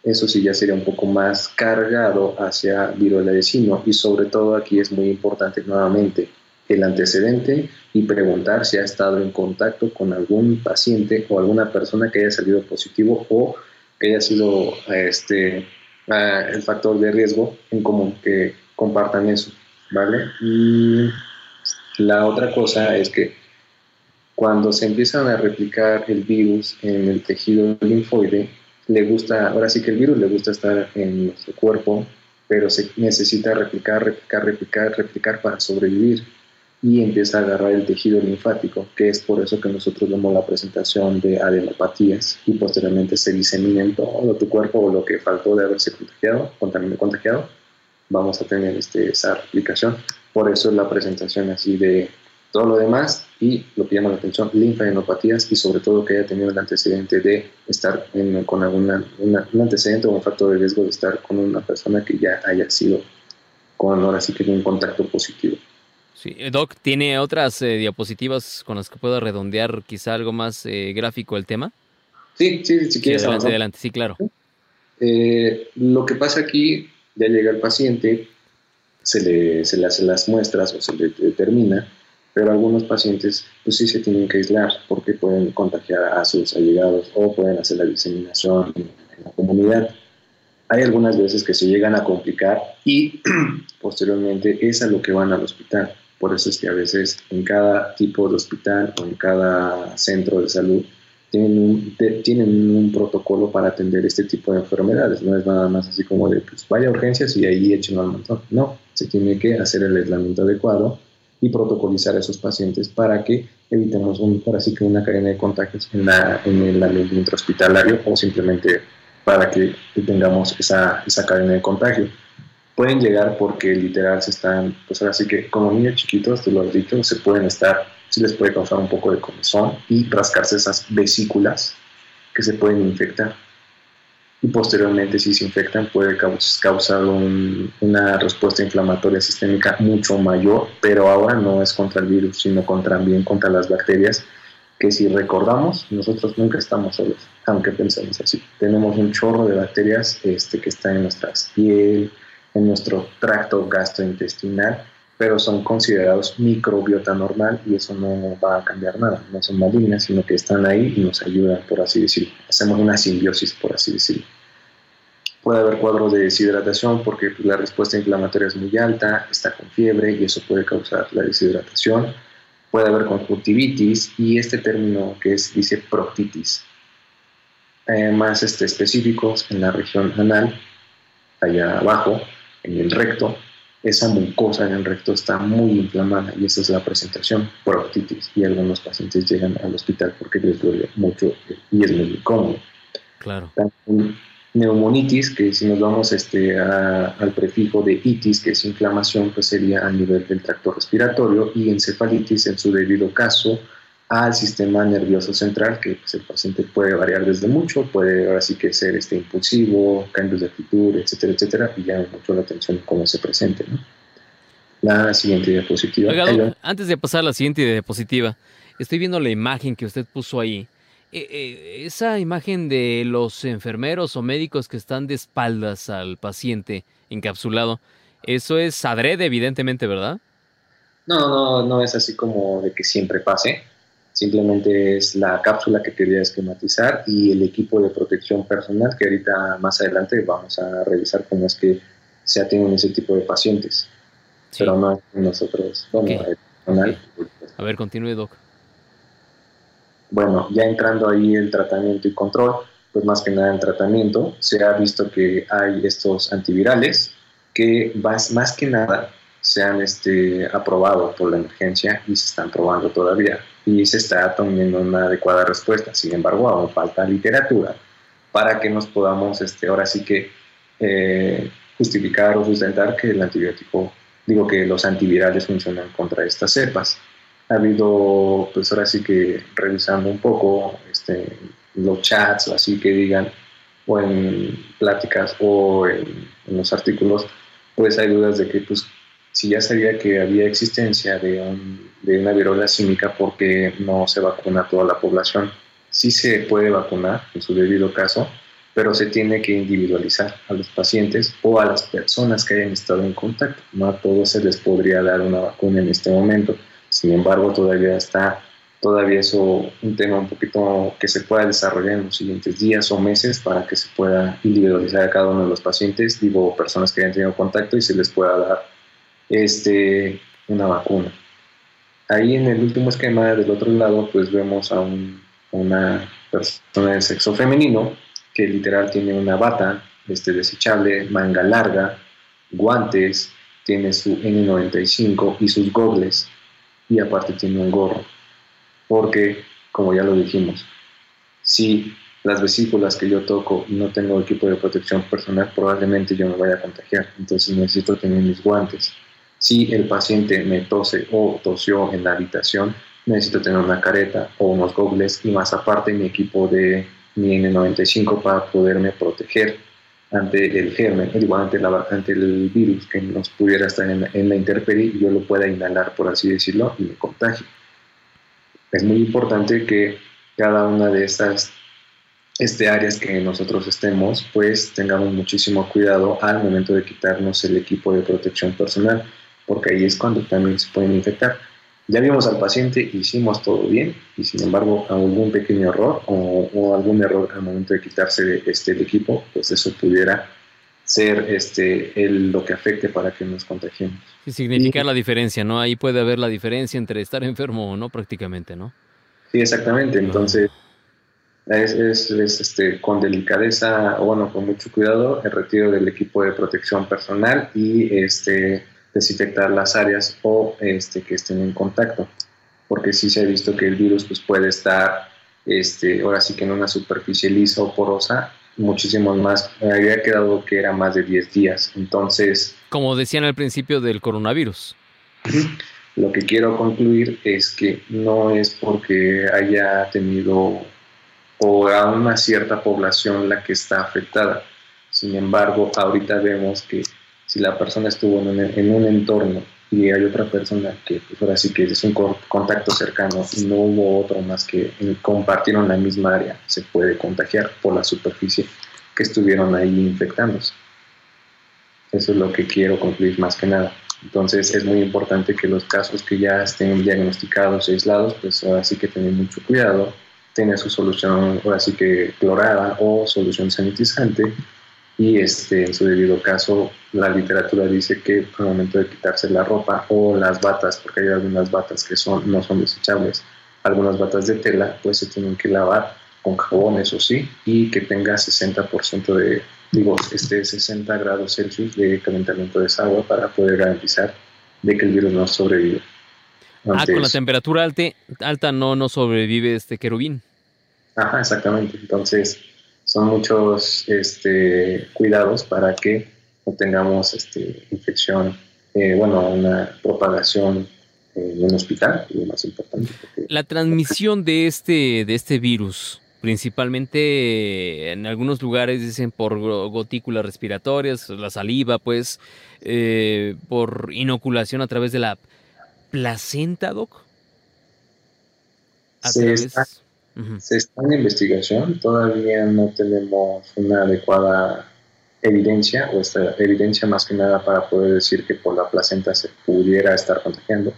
eso sí ya sería un poco más cargado hacia viruela de sino y sobre todo aquí es muy importante nuevamente el antecedente y preguntar si ha estado en contacto con algún paciente o alguna persona que haya salido positivo o que haya sido este, ah, el factor de riesgo en común, que compartan eso. ¿Vale? Y la otra cosa es que cuando se empiezan a replicar el virus en el tejido linfoide, le gusta, ahora sí que el virus le gusta estar en nuestro cuerpo, pero se necesita replicar, replicar, replicar, replicar para sobrevivir y empieza a agarrar el tejido linfático, que es por eso que nosotros vemos la presentación de adenopatías y posteriormente se disemina en todo tu cuerpo o lo que faltó de haberse contagiado, contagiado vamos a tener este, esa replicación. Por eso es la presentación así de todo lo demás y lo que llama la atención, linfadenopatías y sobre todo que haya tenido el antecedente de estar con alguna, un antecedente o un factor de riesgo de estar con una persona que ya haya sido con ahora sí que un contacto positivo. Sí, eh, Doc, ¿tiene otras eh, diapositivas con las que pueda redondear quizá algo más eh, gráfico el tema? Sí, sí, si quieres. adelante, adelante, sí, claro. lo que pasa aquí ya llega el paciente, se le, se le hace las muestras o se le determina, pero algunos pacientes pues sí se tienen que aislar porque pueden contagiar a sus allegados o pueden hacer la diseminación en, la comunidad. Hay algunas veces que se llegan a complicar y posteriormente es a lo que van al hospital. Por eso es que a veces en cada tipo de hospital o en cada centro de salud tienen un, tienen un protocolo para atender este tipo de enfermedades. No es nada más así como de, pues vaya a urgencias y ahí echen al montón. No, se tiene que hacer el aislamiento adecuado y protocolizar a esos pacientes para que evitemos un, para así que una cadena de contagios en, la, en el ambiente intrahospitalario o simplemente para que tengamos esa, esa cadena de contagio. Pueden llegar porque literal se están, pues ahora sí que como niños chiquitos, tú lo has dicho, se pueden estar sí les puede causar un poco de comezón y rascarse esas vesículas que se pueden infectar. Y posteriormente, si se infectan, puede causar una respuesta inflamatoria sistémica mucho mayor, pero ahora no es contra el virus, sino contra, también contra las bacterias, que si recordamos, nosotros nunca estamos solos, aunque pensemos así. Tenemos un chorro de bacterias este, que están en nuestra piel, en nuestro tracto gastrointestinal, pero son considerados microbiota normal y eso no va a cambiar nada, no son malignas, sino que están ahí y nos ayudan, por así decirlo. Hacemos una simbiosis, por así decirlo. Puede haber cuadros de deshidratación porque pues, la respuesta inflamatoria es muy alta, está con fiebre y eso puede causar la deshidratación. Puede haber conjuntivitis y este término que es, dice proctitis. Eh, más este, específicos en la región anal, allá abajo, en el recto, esa mucosa en el recto está muy inflamada y esa es la presentación por otitis y algunos pacientes llegan al hospital porque les duele mucho y es muy incómodo. Claro. Neumonitis, que si nos vamos este, al prefijo de itis, que es inflamación, pues sería a nivel del tracto respiratorio, y encefalitis en su debido caso al sistema nervioso central, que pues, el paciente puede variar desde mucho, puede ahora sí que ser este, impulsivo, cambios de actitud, etcétera, etcétera, y llama mucho la atención cómo se presente. La siguiente diapositiva. antes de pasar a la siguiente diapositiva, estoy viendo la imagen que usted puso ahí. Eh, eh, esa imagen de los enfermeros o médicos que están de espaldas al paciente encapsulado, eso es adrede, evidentemente, ¿verdad? No, no, no es así como de que siempre pase. Simplemente es la cápsula que quería esquematizar y el equipo de protección personal que ahorita más adelante vamos a revisar cómo es que se atienden ese tipo de pacientes. Pero no nosotros. A ver, continúe, Doc. Bueno, ya entrando ahí el tratamiento y control, pues más que nada el tratamiento, se ha visto que hay estos antivirales que más, más que nada se han este, aprobado por la emergencia y se están probando todavía y se está teniendo una adecuada respuesta. Sin embargo, aún falta literatura para que nos podamos este, ahora sí que eh, justificar o sustentar que el antibiótico, digo que los antivirales funcionan contra estas cepas ha habido, pues ahora sí que revisando un poco este, los chats así que digan, o en pláticas o en, los artículos, pues hay dudas de que pues si ya sabía que había existencia de, de una viruela símica porque no se vacuna toda la población. Sí se puede vacunar en su debido caso, pero se tiene que individualizar a los pacientes o a las personas que hayan estado en contacto. No a todos se les podría dar una vacuna en este momento. Sin embargo, todavía está, todavía eso un tema un poquito que se pueda desarrollar en los siguientes días o meses para que se pueda individualizar a cada uno de los pacientes, digo, personas que hayan tenido contacto y se les pueda dar este, una vacuna. Ahí en el último esquema del otro lado, pues vemos a, una persona de sexo femenino que literal tiene una bata este, desechable, manga larga, guantes, tiene su N95 y sus gogles y aparte tiene un gorro. Porque, como ya lo dijimos, si las vesículas que yo toco no tengo equipo de protección personal, probablemente yo me vaya a contagiar. Entonces necesito tener mis guantes. Si el paciente me tose o tosió en la habitación, necesito tener una careta o unos gogles y más aparte mi equipo de mi N95 para poderme proteger ante el germen, ante, ante el virus que nos pudiera estar en, en la intemperie y yo lo pueda inhalar, por así decirlo, y me contagie. Es muy importante que cada una de estas este, áreas que nosotros estemos, pues tengamos muchísimo cuidado al momento de quitarnos el equipo de protección personal, porque ahí es cuando también se pueden infectar ya vimos al paciente, hicimos todo bien y sin embargo algún pequeño error o, algún error al momento de quitarse este, el equipo, pues eso pudiera ser este, el, lo que afecte para que nos contagiemos. Y significar la diferencia, ¿no? Ahí puede haber la diferencia entre estar enfermo o no prácticamente, ¿no? Sí, exactamente. Entonces, es, es, este, con delicadeza, o bueno, con mucho cuidado, el retiro del equipo de protección personal y este, desinfectar las áreas o este, que estén en contacto, porque sí se ha visto que el virus pues, puede estar este, ahora sí que en una superficie lisa o porosa muchísimo más, había quedado que era más de 10 días, entonces... Como decían al principio del coronavirus. Lo que quiero concluir es que no es porque haya tenido o a una cierta población la que está afectada. Sin embargo, ahorita vemos que si la persona estuvo en un, entorno y hay otra persona que pues ahora sí que es un contacto cercano y no hubo otro más que compartieron la misma área, se puede contagiar por la superficie que estuvieron ahí infectándose. Eso es lo que quiero concluir más que nada. Entonces es muy importante que los casos que ya estén diagnosticados y aislados, pues ahora sí que tener mucho cuidado, tener su solución ahora sí que clorada o solución sanitizante y este, en su debido caso la literatura dice que al momento de quitarse la ropa o las batas, porque hay algunas batas que son, no son desechables, algunas batas de tela pues se tienen que lavar con jabón, eso sí, y que tenga 60% de, digo, este 60 grados Celsius de calentamiento de esa agua para poder garantizar de que el virus no sobrevive. ah, con la temperatura alta, alta no, no sobrevive este querubín. Ajá, exactamente. Entonces, son muchos este, cuidados para que no tengamos este, infección, eh, bueno, una propagación en un hospital, y lo más importante. La transmisión de este, de este virus, principalmente en algunos lugares dicen por gotículas respiratorias, la saliva, pues, eh, por inoculación a través de la placenta, Doc. se, está, se está en investigación, todavía no tenemos una adecuada evidencia, o esta evidencia más que nada para poder decir que por la placenta se pudiera estar contagiando.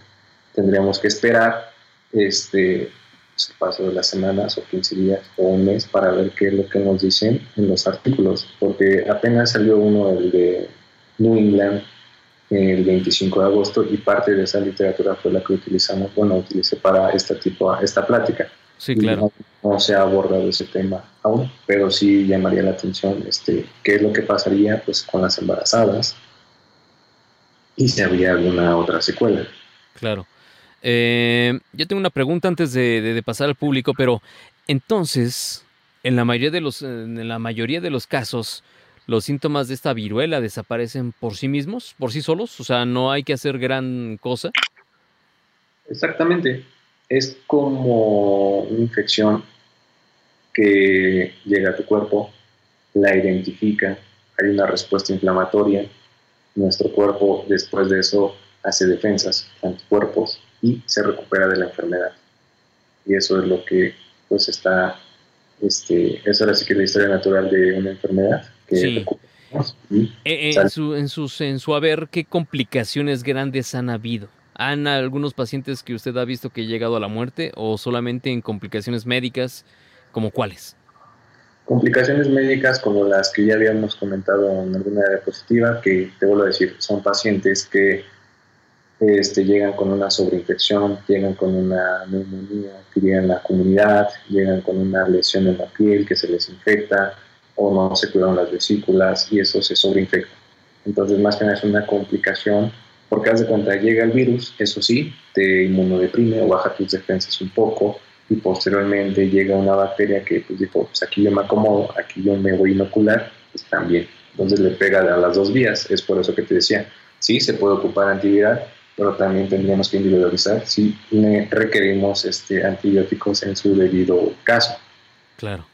Tendríamos que esperar este, pues, paso de las semanas o 15 días o un mes para ver qué es lo que nos dicen en los artículos, porque apenas salió uno, el de New England, el 25 de agosto y parte de esa literatura fue la que utilizamos, bueno, utilicé para este tipo, esta plática. Sí, claro. No, se ha abordado ese tema aún, pero sí llamaría la atención este, qué es lo que pasaría pues, con las embarazadas y si habría alguna otra secuela. Claro. Eh, yo tengo una pregunta antes de, pasar al público, pero entonces, en la mayoría de los, en la mayoría de los casos, los síntomas de esta viruela desaparecen por sí mismos, por sí solos, o sea, no hay que hacer gran cosa. Exactamente. Es como una infección que llega a tu cuerpo, la identifica, hay una respuesta inflamatoria, nuestro cuerpo después de eso hace defensas, anticuerpos, y se recupera de la enfermedad. Y eso es lo que pues está, este, eso ahora sí que es la historia natural de una enfermedad. Que sí. Eh, eh, en, su, en, sus, en su haber, ¿qué complicaciones grandes han habido? ¿Han algunos pacientes que usted ha visto que han llegado a la muerte o solamente en complicaciones médicas como cuáles? Complicaciones médicas como las que ya habíamos comentado en alguna diapositiva, que te vuelvo a decir, son pacientes que este, llegan con una sobreinfección, llegan con una neumonía que llega en la comunidad, llegan con una lesión en la piel que se les infecta o no se cuidan las vesículas y eso se sobreinfecta. Entonces, más que nada es una complicación porque haz de cuenta, llega el virus, eso sí, te inmunodeprime o baja tus defensas un poco y posteriormente llega una bacteria que pues dijo, pues aquí yo me acomodo, aquí yo me voy a inocular, pues también. Entonces le pega a las dos vías, es por eso que te decía, sí, se puede ocupar antiviral, pero también tendríamos que individualizar si requerimos este, antibióticos en su debido caso. Claro.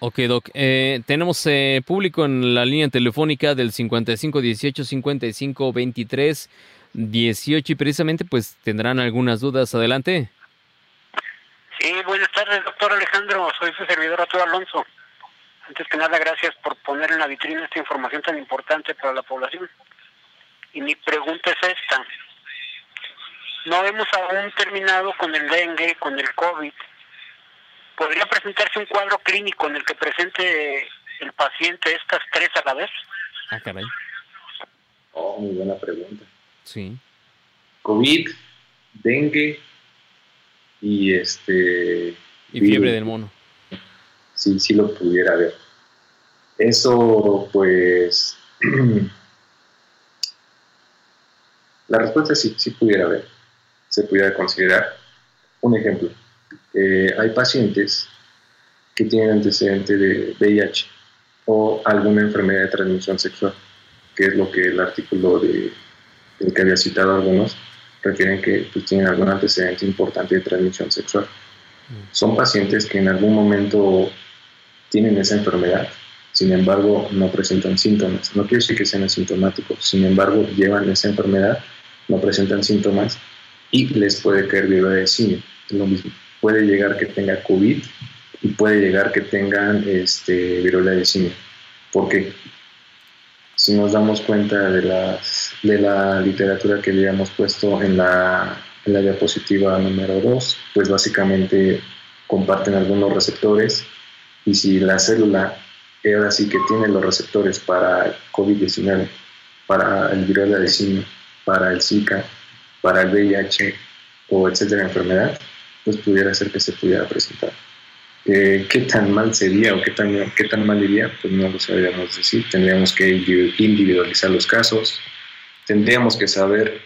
Ok, Doc. Eh, tenemos eh, público en la línea telefónica del 55 18 55 23 18 y precisamente pues tendrán algunas dudas. Adelante. Sí, buenas tardes, doctor Alejandro. Soy su servidor Arturo Alonso. Antes que nada, gracias por poner en la vitrina esta información tan importante para la población. Y mi pregunta es esta no hemos aún terminado con el dengue, con el COVID. ¿Podría presentarse un cuadro clínico en el que presente el paciente estas tres a la vez? Ah, caray. Oh, muy buena pregunta. Sí. COVID, dengue y este... Y fiebre del mono. Sí, sí lo pudiera ver. Eso, pues... la respuesta es sí, sí pudiera ver se pudiera considerar. Un ejemplo, eh, hay pacientes que tienen antecedente de VIH o alguna enfermedad de transmisión sexual, que es lo que el artículo de, del que había citado algunos refieren que pues, tienen algún antecedente importante de transmisión sexual. Son pacientes que en algún momento tienen esa enfermedad, sin embargo no presentan síntomas. No quiero decir que sean asintomáticos, sin embargo llevan esa enfermedad, no presentan síntomas y les puede caer viruela de simio. Lo mismo. Puede llegar que tenga COVID y puede llegar que tengan este, viruela de simio. Porque si nos damos cuenta de, las, de la literatura que habíamos puesto en la, en la diapositiva número 2, pues básicamente comparten algunos receptores y si la célula ahora sí que tiene los receptores para COVID-19, para el viruela de simio, para el Zika, para el VIH o etcétera enfermedad, pues pudiera ser que se pudiera presentar. Eh, ¿Qué tan mal sería o qué tan, qué tan mal iría? Pues no lo sabríamos decir. Tendríamos que individualizar los casos, tendríamos que saber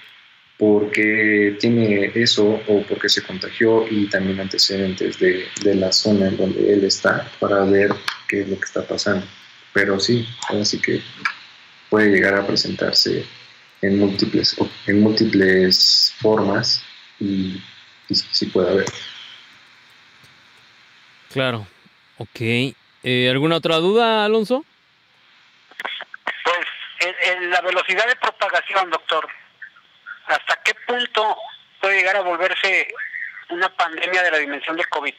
porque tiene eso o porque se contagió y también antecedentes de, de, la zona en donde él está para ver qué es lo que está pasando. Pero sí, así que puede llegar a presentarse en múltiples, en múltiples formas y, sí puede haber. Claro, ok. Eh, ¿Alguna otra duda, Alonso? Pues en la velocidad de propagación, doctor ¿hasta qué punto puede llegar a volverse una pandemia de la dimensión del COVID?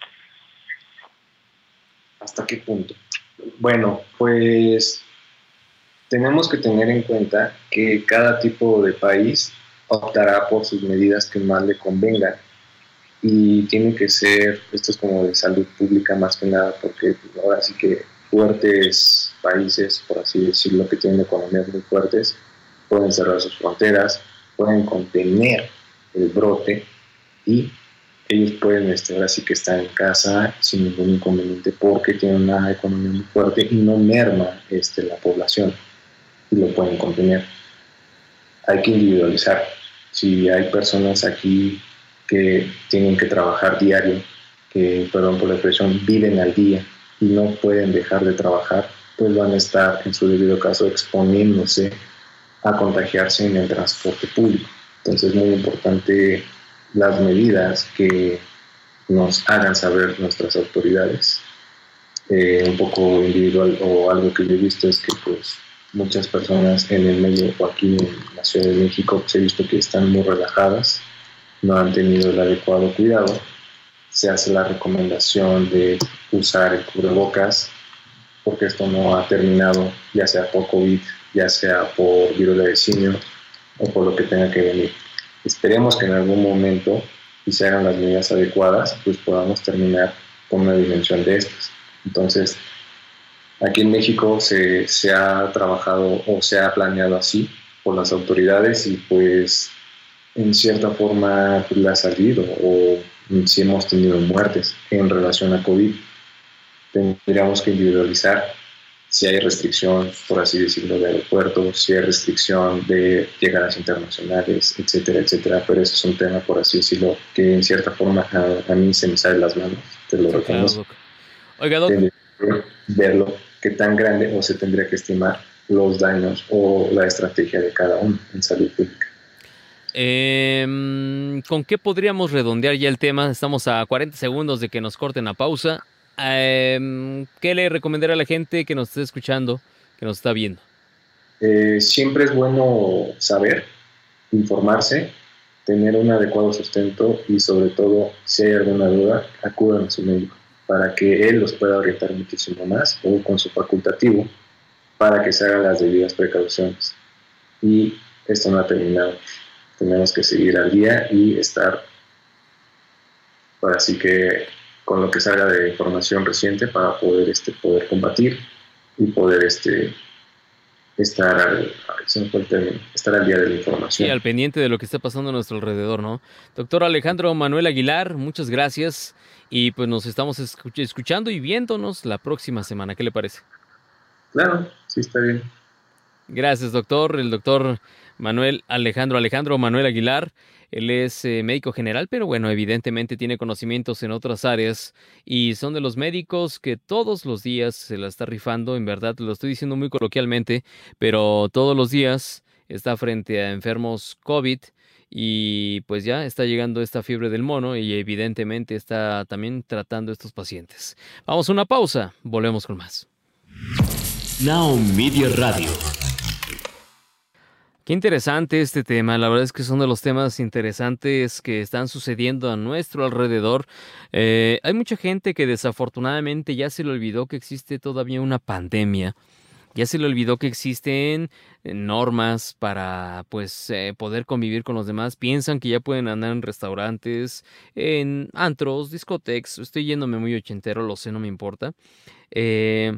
¿Hasta qué punto? Bueno, pues tenemos que tener en cuenta que cada tipo de país optará por sus medidas que más le convengan y tiene que ser, esto es como de salud pública más que nada, porque ahora sí que fuertes países, por así decirlo, que tienen economías muy fuertes, pueden cerrar sus fronteras, pueden contener el brote y ellos pueden, este, ahora sí que estar en casa sin ningún inconveniente porque tienen una economía muy fuerte y no merma este, la población y lo pueden contener. Hay que individualizar. Si hay personas aquí que tienen que trabajar diario, que, perdón por la expresión, viven al día y no pueden dejar de trabajar, pues van a estar en su debido caso exponiéndose a contagiarse en el transporte público. Entonces es muy importante las medidas que nos hagan saber nuestras autoridades. Eh, un poco individual o algo que yo he visto es que pues muchas personas en el medio o aquí en la Ciudad de México se pues, he visto que están muy relajadas, no han tenido el adecuado cuidado. Se hace la recomendación de usar el cubrebocas porque esto no ha terminado, ya sea por COVID ya sea por virus de vecino o por lo que tenga que venir. Esperemos que en algún momento, y se hagan las medidas adecuadas, pues podamos terminar con una dimensión de estas. Entonces, aquí en México se, se ha trabajado o se ha planeado así por las autoridades y pues en cierta forma pues, le ha salido o si hemos tenido muertes en relación a COVID. Tendríamos que individualizar si hay restricción, por así decirlo, de aeropuertos, si hay restricción de llegadas internacionales, etcétera, etcétera. Pero eso es un tema, por así decirlo, que en cierta forma a, mí se me sale las manos, te lo reconozco. Oiga, doctor. Verlo, qué tan grande o se tendría que estimar los daños o la estrategia de cada uno en salud pública. Em, ¿Con qué podríamos redondear ya el tema? Estamos a 40 segundos de que nos corten la pausa. Em, ¿Qué le recomendaría a la gente que nos esté escuchando, que nos está viendo? Eh, siempre es bueno saber, informarse, tener un adecuado sustento y sobre todo, si hay alguna duda, acudan a su médico para que él los pueda orientar muchísimo más o con su facultativo para que se hagan las debidas precauciones. Y esto no ha terminado. Tenemos que seguir al día y estar, ahora sí que con lo que salga de información reciente para poder, este, poder combatir y poder este, estar al, estar al día de la información. Y al pendiente de lo que está pasando a nuestro alrededor, ¿no? Doctor Alejandro Manuel Aguilar, muchas gracias y pues nos estamos escuchando y viéndonos la próxima semana. ¿Qué le parece? Claro, sí está bien. Gracias, doctor. El doctor Manuel Alejandro Alejandro Manuel Aguilar él es eh, médico general, pero bueno, evidentemente tiene conocimientos en otras áreas y son de los médicos que todos los días se la está rifando, en verdad, lo estoy diciendo muy coloquialmente, pero todos los días está frente a enfermos COVID y pues ya está llegando esta fiebre del mono y evidentemente está también tratando a estos pacientes. Vamos a una pausa, volvemos con más. Now Media Radio. Qué interesante este tema, la verdad es que son de los temas interesantes que están sucediendo a nuestro alrededor. Eh, hay mucha gente que desafortunadamente ya se le olvidó que existe todavía una pandemia. Ya se le olvidó que existen eh, normas para pues eh, poder convivir con los demás. Piensan que ya pueden andar en restaurantes, en antros, discotecas. Estoy yéndome muy ochentero, lo sé, no me importa. Eh,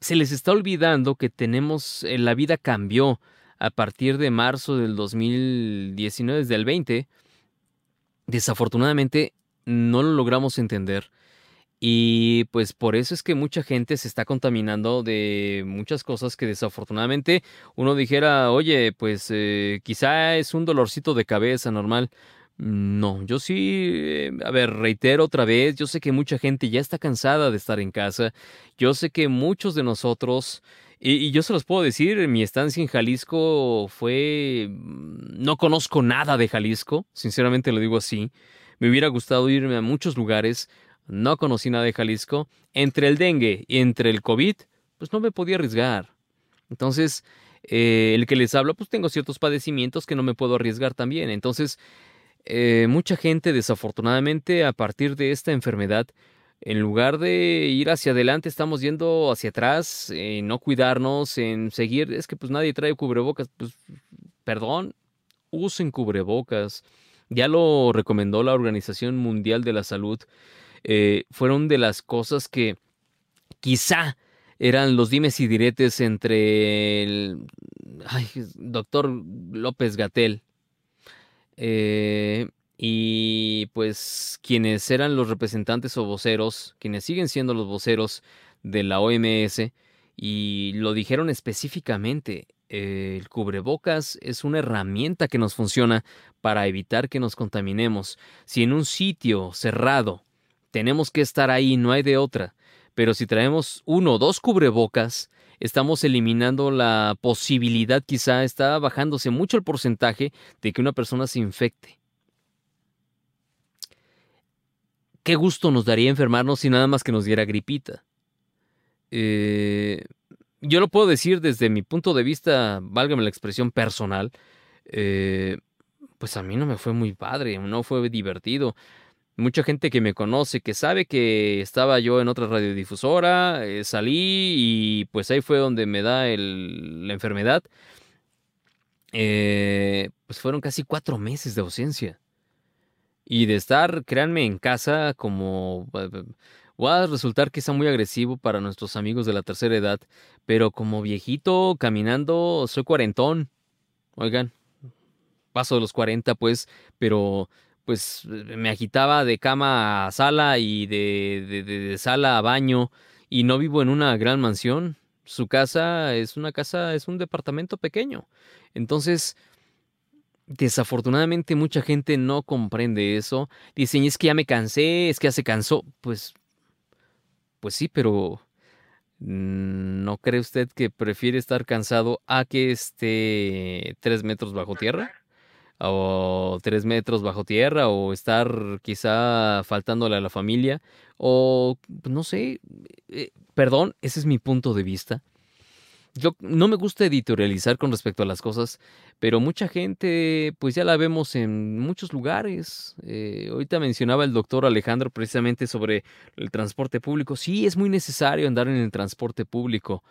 se les está olvidando que tenemos, eh, la vida cambió a partir de marzo del 2019, desde el 20. Desafortunadamente no lo logramos entender Y pues por eso es que mucha gente se está contaminando de muchas cosas que desafortunadamente uno dijera, oye, pues eh, quizá es un dolorcito de cabeza normal. No, yo sí, a ver, reitero otra vez, yo sé que mucha gente ya está cansada de estar en casa, yo sé que muchos de nosotros, y, yo se los puedo decir, mi estancia en Jalisco fue, mm, no conozco nada de Jalisco, sinceramente lo digo así, me hubiera gustado irme a muchos lugares, no conocí nada de Jalisco, entre el dengue y entre el COVID, pues no me podía arriesgar. Entonces, eh, el que les hablo, pues tengo ciertos padecimientos que no me puedo arriesgar también, entonces... Eh, mucha gente desafortunadamente a partir de esta enfermedad, en lugar de ir hacia adelante, estamos yendo hacia atrás, en no cuidarnos, en seguir, es que pues nadie trae cubrebocas, pues perdón, usen cubrebocas. Ya lo recomendó la Organización Mundial de la Salud. Eh, fueron de las cosas que quizá eran los dimes y diretes entre el doctor López Gatel eh, y pues quienes eran los representantes o voceros, quienes siguen siendo los voceros de la OMS, y lo dijeron específicamente, eh, el cubrebocas es una herramienta que nos funciona para evitar que nos contaminemos. Si en un sitio cerrado tenemos que estar ahí, no hay de otra, pero si traemos uno o dos cubrebocas, estamos eliminando la posibilidad, quizá está bajándose mucho el porcentaje de que una persona se infecte. Qué gusto nos daría enfermarnos si nada más que nos diera gripita. Eh, yo lo puedo decir desde mi punto de vista, válgame la expresión personal, eh, pues a mí no me fue muy padre, no fue divertido mucha gente que me conoce, que sabe que estaba yo en otra radiodifusora, eh, salí y pues ahí fue donde me da la enfermedad. Eh, pues fueron casi cuatro meses de ausencia. Y de estar, créanme, en casa como... Va a resultar quizá muy agresivo para nuestros amigos de la tercera edad, pero como viejito, caminando, soy cuarentón. Oigan, paso de los cuarenta pues, pero pues me agitaba de cama a sala y de, de, sala a baño y no vivo en una gran mansión. Su casa es una casa, es un departamento pequeño. Entonces, desafortunadamente mucha gente no comprende eso. Dicen, es que ya me cansé, es que ya se cansó. Pues, pues sí, pero ¿no cree usted que prefiere estar cansado a que esté tres metros bajo tierra? O tres metros bajo tierra o estar quizá faltándole a la familia o no sé, eh, perdón, ese es mi punto de vista. Yo no me gusta editorializar con respecto a las cosas, pero mucha gente, pues ya la vemos en muchos lugares. Eh, ahorita mencionaba el doctor Alejandro precisamente sobre el transporte público. Sí, es muy necesario andar en el transporte público,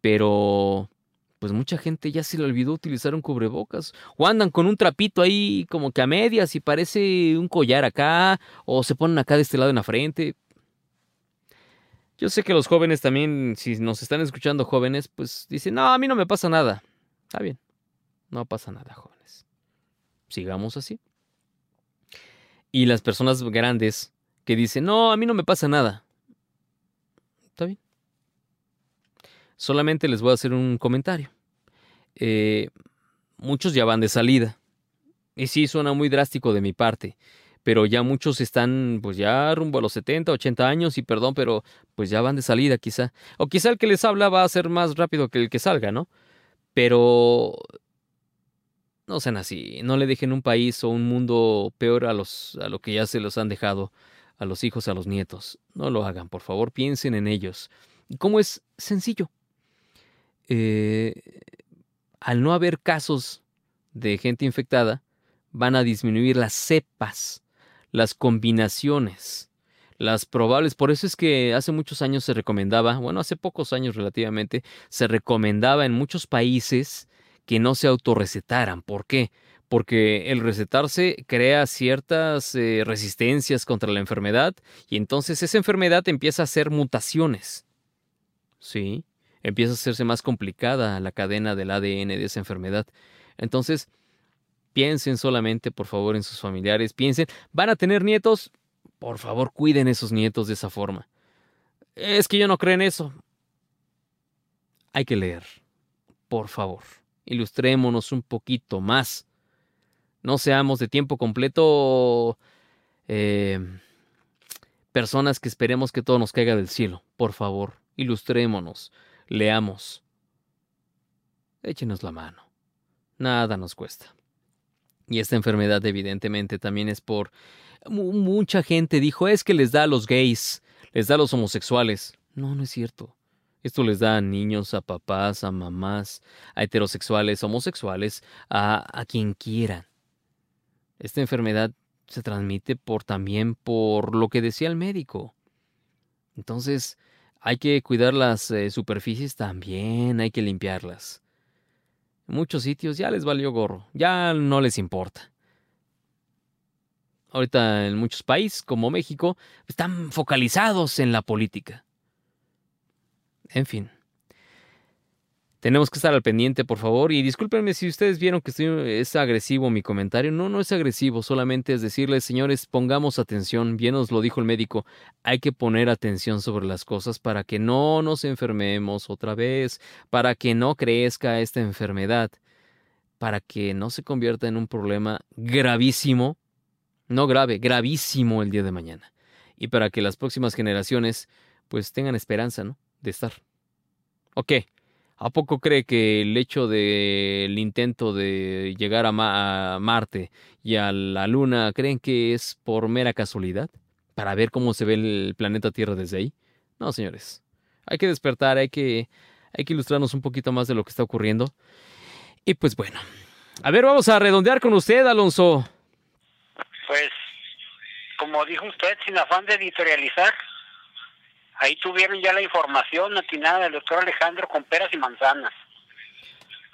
pero pues mucha gente ya se le olvidó utilizar un cubrebocas. O andan con un trapito ahí como que a medias y parece un collar acá, o se ponen acá de este lado en la frente. Yo sé que los jóvenes también, si nos están escuchando jóvenes, pues dicen, no, a mí no me pasa nada. Está bien, no pasa nada, jóvenes. Sigamos así. Y las personas grandes que dicen, no, a mí no me pasa nada. Está bien. Solamente les voy a hacer un comentario. Eh, muchos ya van de salida. Y sí, suena muy drástico de mi parte, pero ya muchos están pues ya rumbo a los 70, 80 años y perdón, pero pues ya van de salida quizá. O quizá el que les habla va a ser más rápido que el que salga, ¿no? Pero no sean así, no le dejen un país o un mundo peor a los a lo que ya se los han dejado a los hijos, a los nietos. No lo hagan, por favor, piensen en ellos. ¿Cómo es sencillo? Eh, al no haber casos de gente infectada, van a disminuir las cepas, las combinaciones, las probables. Por eso es que hace muchos años se recomendaba, bueno, hace pocos años relativamente, se recomendaba en muchos países que no se autorrecetaran. ¿Por qué? Porque el recetarse crea ciertas eh, resistencias contra la enfermedad y entonces esa enfermedad empieza a hacer mutaciones. ¿Sí? Empieza a hacerse más complicada la cadena del ADN de esa enfermedad. Entonces, piensen solamente, por favor, en sus familiares, piensen, ¿van a tener nietos? Por favor, cuiden esos nietos de esa forma. Es que yo no creo en eso. Hay que leer. Por favor, ilustrémonos un poquito más. No seamos de tiempo completo eh, personas que esperemos que todo nos caiga del cielo. Por favor, ilustrémonos, leamos. Échenos la mano. Nada nos cuesta. Y esta enfermedad evidentemente también es por... Mucha gente dijo, es que les da a los gays, les da a los homosexuales. No, no es cierto. Esto les da a niños, a papás, a mamás, a heterosexuales, homosexuales, a, a quien quieran. Esta enfermedad se transmite por también por lo que decía el médico. Entonces, hay que cuidar las eh, superficies también, hay que limpiarlas. En muchos sitios ya les valió gorro, ya no les importa. Ahorita en muchos países, como México, están focalizados en la política. En fin. Tenemos que estar al pendiente, por favor. Y discúlpenme si ustedes vieron que es agresivo mi comentario. No, no es agresivo, solamente es decirles, señores, pongamos atención. Bien nos lo dijo el médico, hay que poner atención sobre las cosas para que no nos enfermemos otra vez, para que no crezca esta enfermedad, para que no se convierta en un problema gravísimo, no grave, gravísimo el día de mañana. Y para que las próximas generaciones pues tengan esperanza, ¿no? De estar. Ok. ¿A poco cree que el hecho del intento de llegar a, Marte y a la Luna creen que es por mera casualidad? ¿Para ver cómo se ve el planeta Tierra desde ahí? No, señores. Hay que despertar, hay que, hay que ilustrarnos un poquito más de lo que está ocurriendo. Y pues bueno. A ver, vamos a redondear con usted, Alonso. Pues, como dijo usted, sin afán de editorializar, Ahí tuvieron ya la información atinada del doctor Alejandro con peras y manzanas.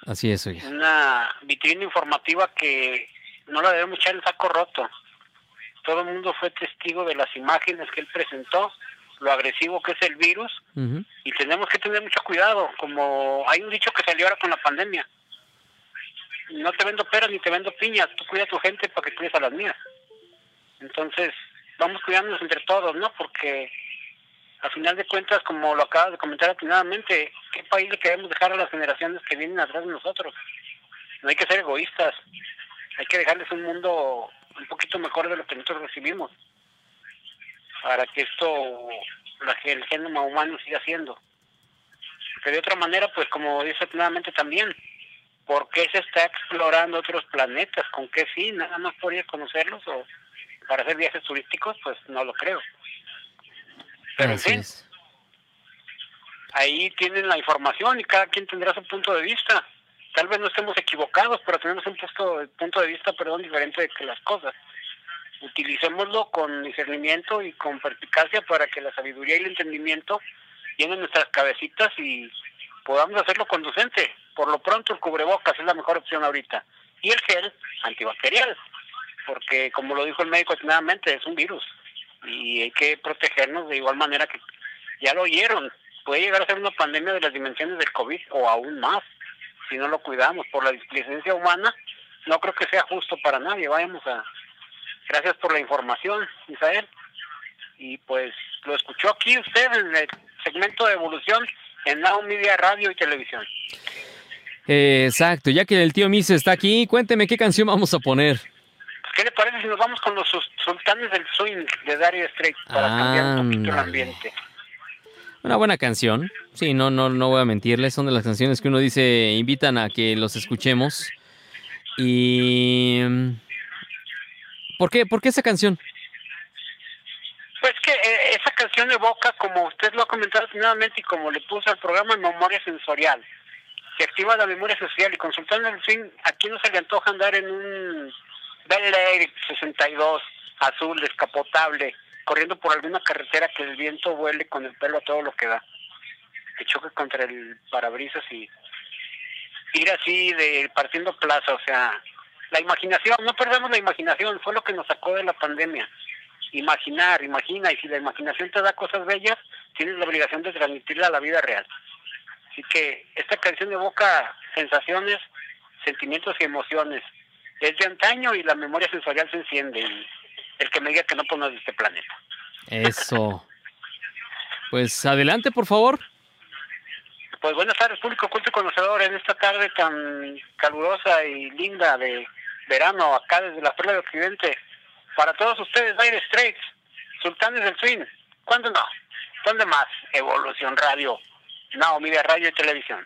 Así es, Una vitrina informativa que no la debemos echar en saco roto. Todo el mundo fue testigo de las imágenes que él presentó, lo agresivo que es el virus, y tenemos que tener mucho cuidado. Como hay un dicho que salió ahora con la pandemia: no te vendo peras ni te vendo piñas, tú cuida a tu gente para que cuides a las mías. Entonces, vamos cuidándonos entre todos, ¿no? Porque a final de cuentas, como lo acabas de comentar atinadamente, ¿qué país le queremos dejar a las generaciones que vienen atrás de nosotros? No hay que ser egoístas, hay que dejarles un mundo un poquito mejor de lo que nosotros recibimos, para que esto, la, el genoma humano siga siendo. Que de otra manera, pues como dice atinadamente también, ¿por qué se está explorando otros planetas? ¿Con qué fin? ¿Nada más por ir a conocerlos o para hacer viajes turísticos? Pues no lo creo. Pero en fin, ahí tienen la información y cada quien tendrá su punto de vista. Tal vez no estemos equivocados, pero tenemos un punto, punto de vista perdón, diferente de que las cosas. Utilicémoslo con discernimiento y con perspicacia para que la sabiduría y el entendimiento llenen nuestras cabecitas y podamos hacerlo conducente. Por lo pronto el cubrebocas es la mejor opción ahorita. Y el gel antibacterial, porque como lo dijo el médico atinadamente, es un virus y hay que protegernos de igual manera que ya lo oyeron. Puede llegar a ser una pandemia de las dimensiones del COVID o aún más si no lo cuidamos por la displicencia humana. No creo que sea justo para nadie. Vayamos a. Gracias por la información, Isael. Y pues lo escuchó aquí usted en el segmento de evolución en Now Media Radio y Televisión. exacto, ya que el tío Mise está aquí, cuénteme qué canción vamos a poner. ¿Qué le parece si nos vamos con los sultanes del swing de Dario Straits para cambiar un poquito el ambiente? Una buena canción. Sí, no, no, no voy a mentirles. Son de las canciones que uno dice, invitan a que los escuchemos. Y... ¿Por qué, ¿Por qué esa canción? Pues que eh, esa canción evoca, como usted lo ha comentado nuevamente y como le puso al programa, memoria sensorial. Se activa la memoria social y consultando el swing, aquí no se le antoja andar en un Bel Air 62, azul, descapotable, corriendo por alguna carretera que el viento vuele con el pelo a todo lo que da. Que choque contra el parabrisas y ir así de partiendo plaza, o sea, la imaginación, no perdemos la imaginación, fue lo que nos sacó de la pandemia. Imaginar, imagina, y si la imaginación te da cosas bellas, tienes la obligación de transmitirla a la vida real. Así que esta canción evoca sensaciones, sentimientos y emociones es de antaño y la memoria sensorial se enciende. el que me diga que no pongas de este planeta. Eso. Pues adelante, por favor. Pues buenas tardes, público culto y conocedor, en esta tarde tan calurosa y linda de verano, acá desde la Perla de Occidente. Para todos ustedes, Dire Straits, Sultanes del Swing. ¿Cuándo no? ¿Dónde más? Evolución Radio, Now Media Radio y Televisión.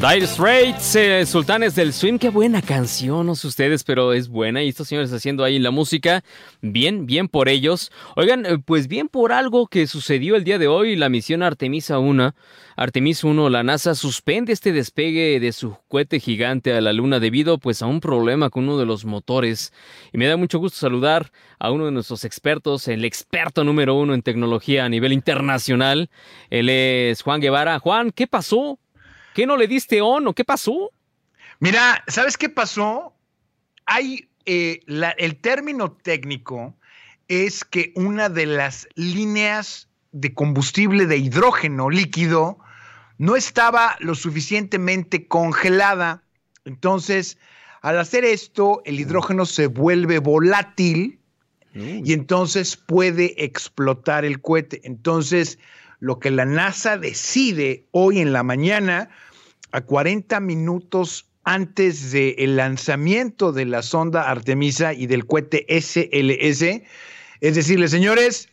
Dire Straits, eh, Sultanes del Swing, qué buena canción, no sé ustedes, pero es buena. Y estos señores haciendo ahí la música, bien, bien por ellos. Oigan, eh, pues bien por algo que sucedió el día de hoy, la misión Artemisa 1, Artemis 1, la NASA suspende este despegue de su cohete gigante a la Luna debido pues a un problema con uno de los motores. Y me da mucho gusto saludar a uno de nuestros expertos, el experto número uno en tecnología a nivel internacional. Él es Juan Guevara. Juan, ¿qué pasó? ¿Qué no le diste on o qué pasó? Mira, ¿sabes qué pasó? Hay eh, el término técnico es que una de las líneas de combustible de hidrógeno líquido no estaba lo suficientemente congelada. Entonces, al hacer esto, el hidrógeno se vuelve volátil y entonces puede explotar el cohete. Entonces, lo que la NASA decide hoy en la mañana, a 40 minutos antes del lanzamiento de la sonda Artemisa y del cohete SLS, es decirle, señores,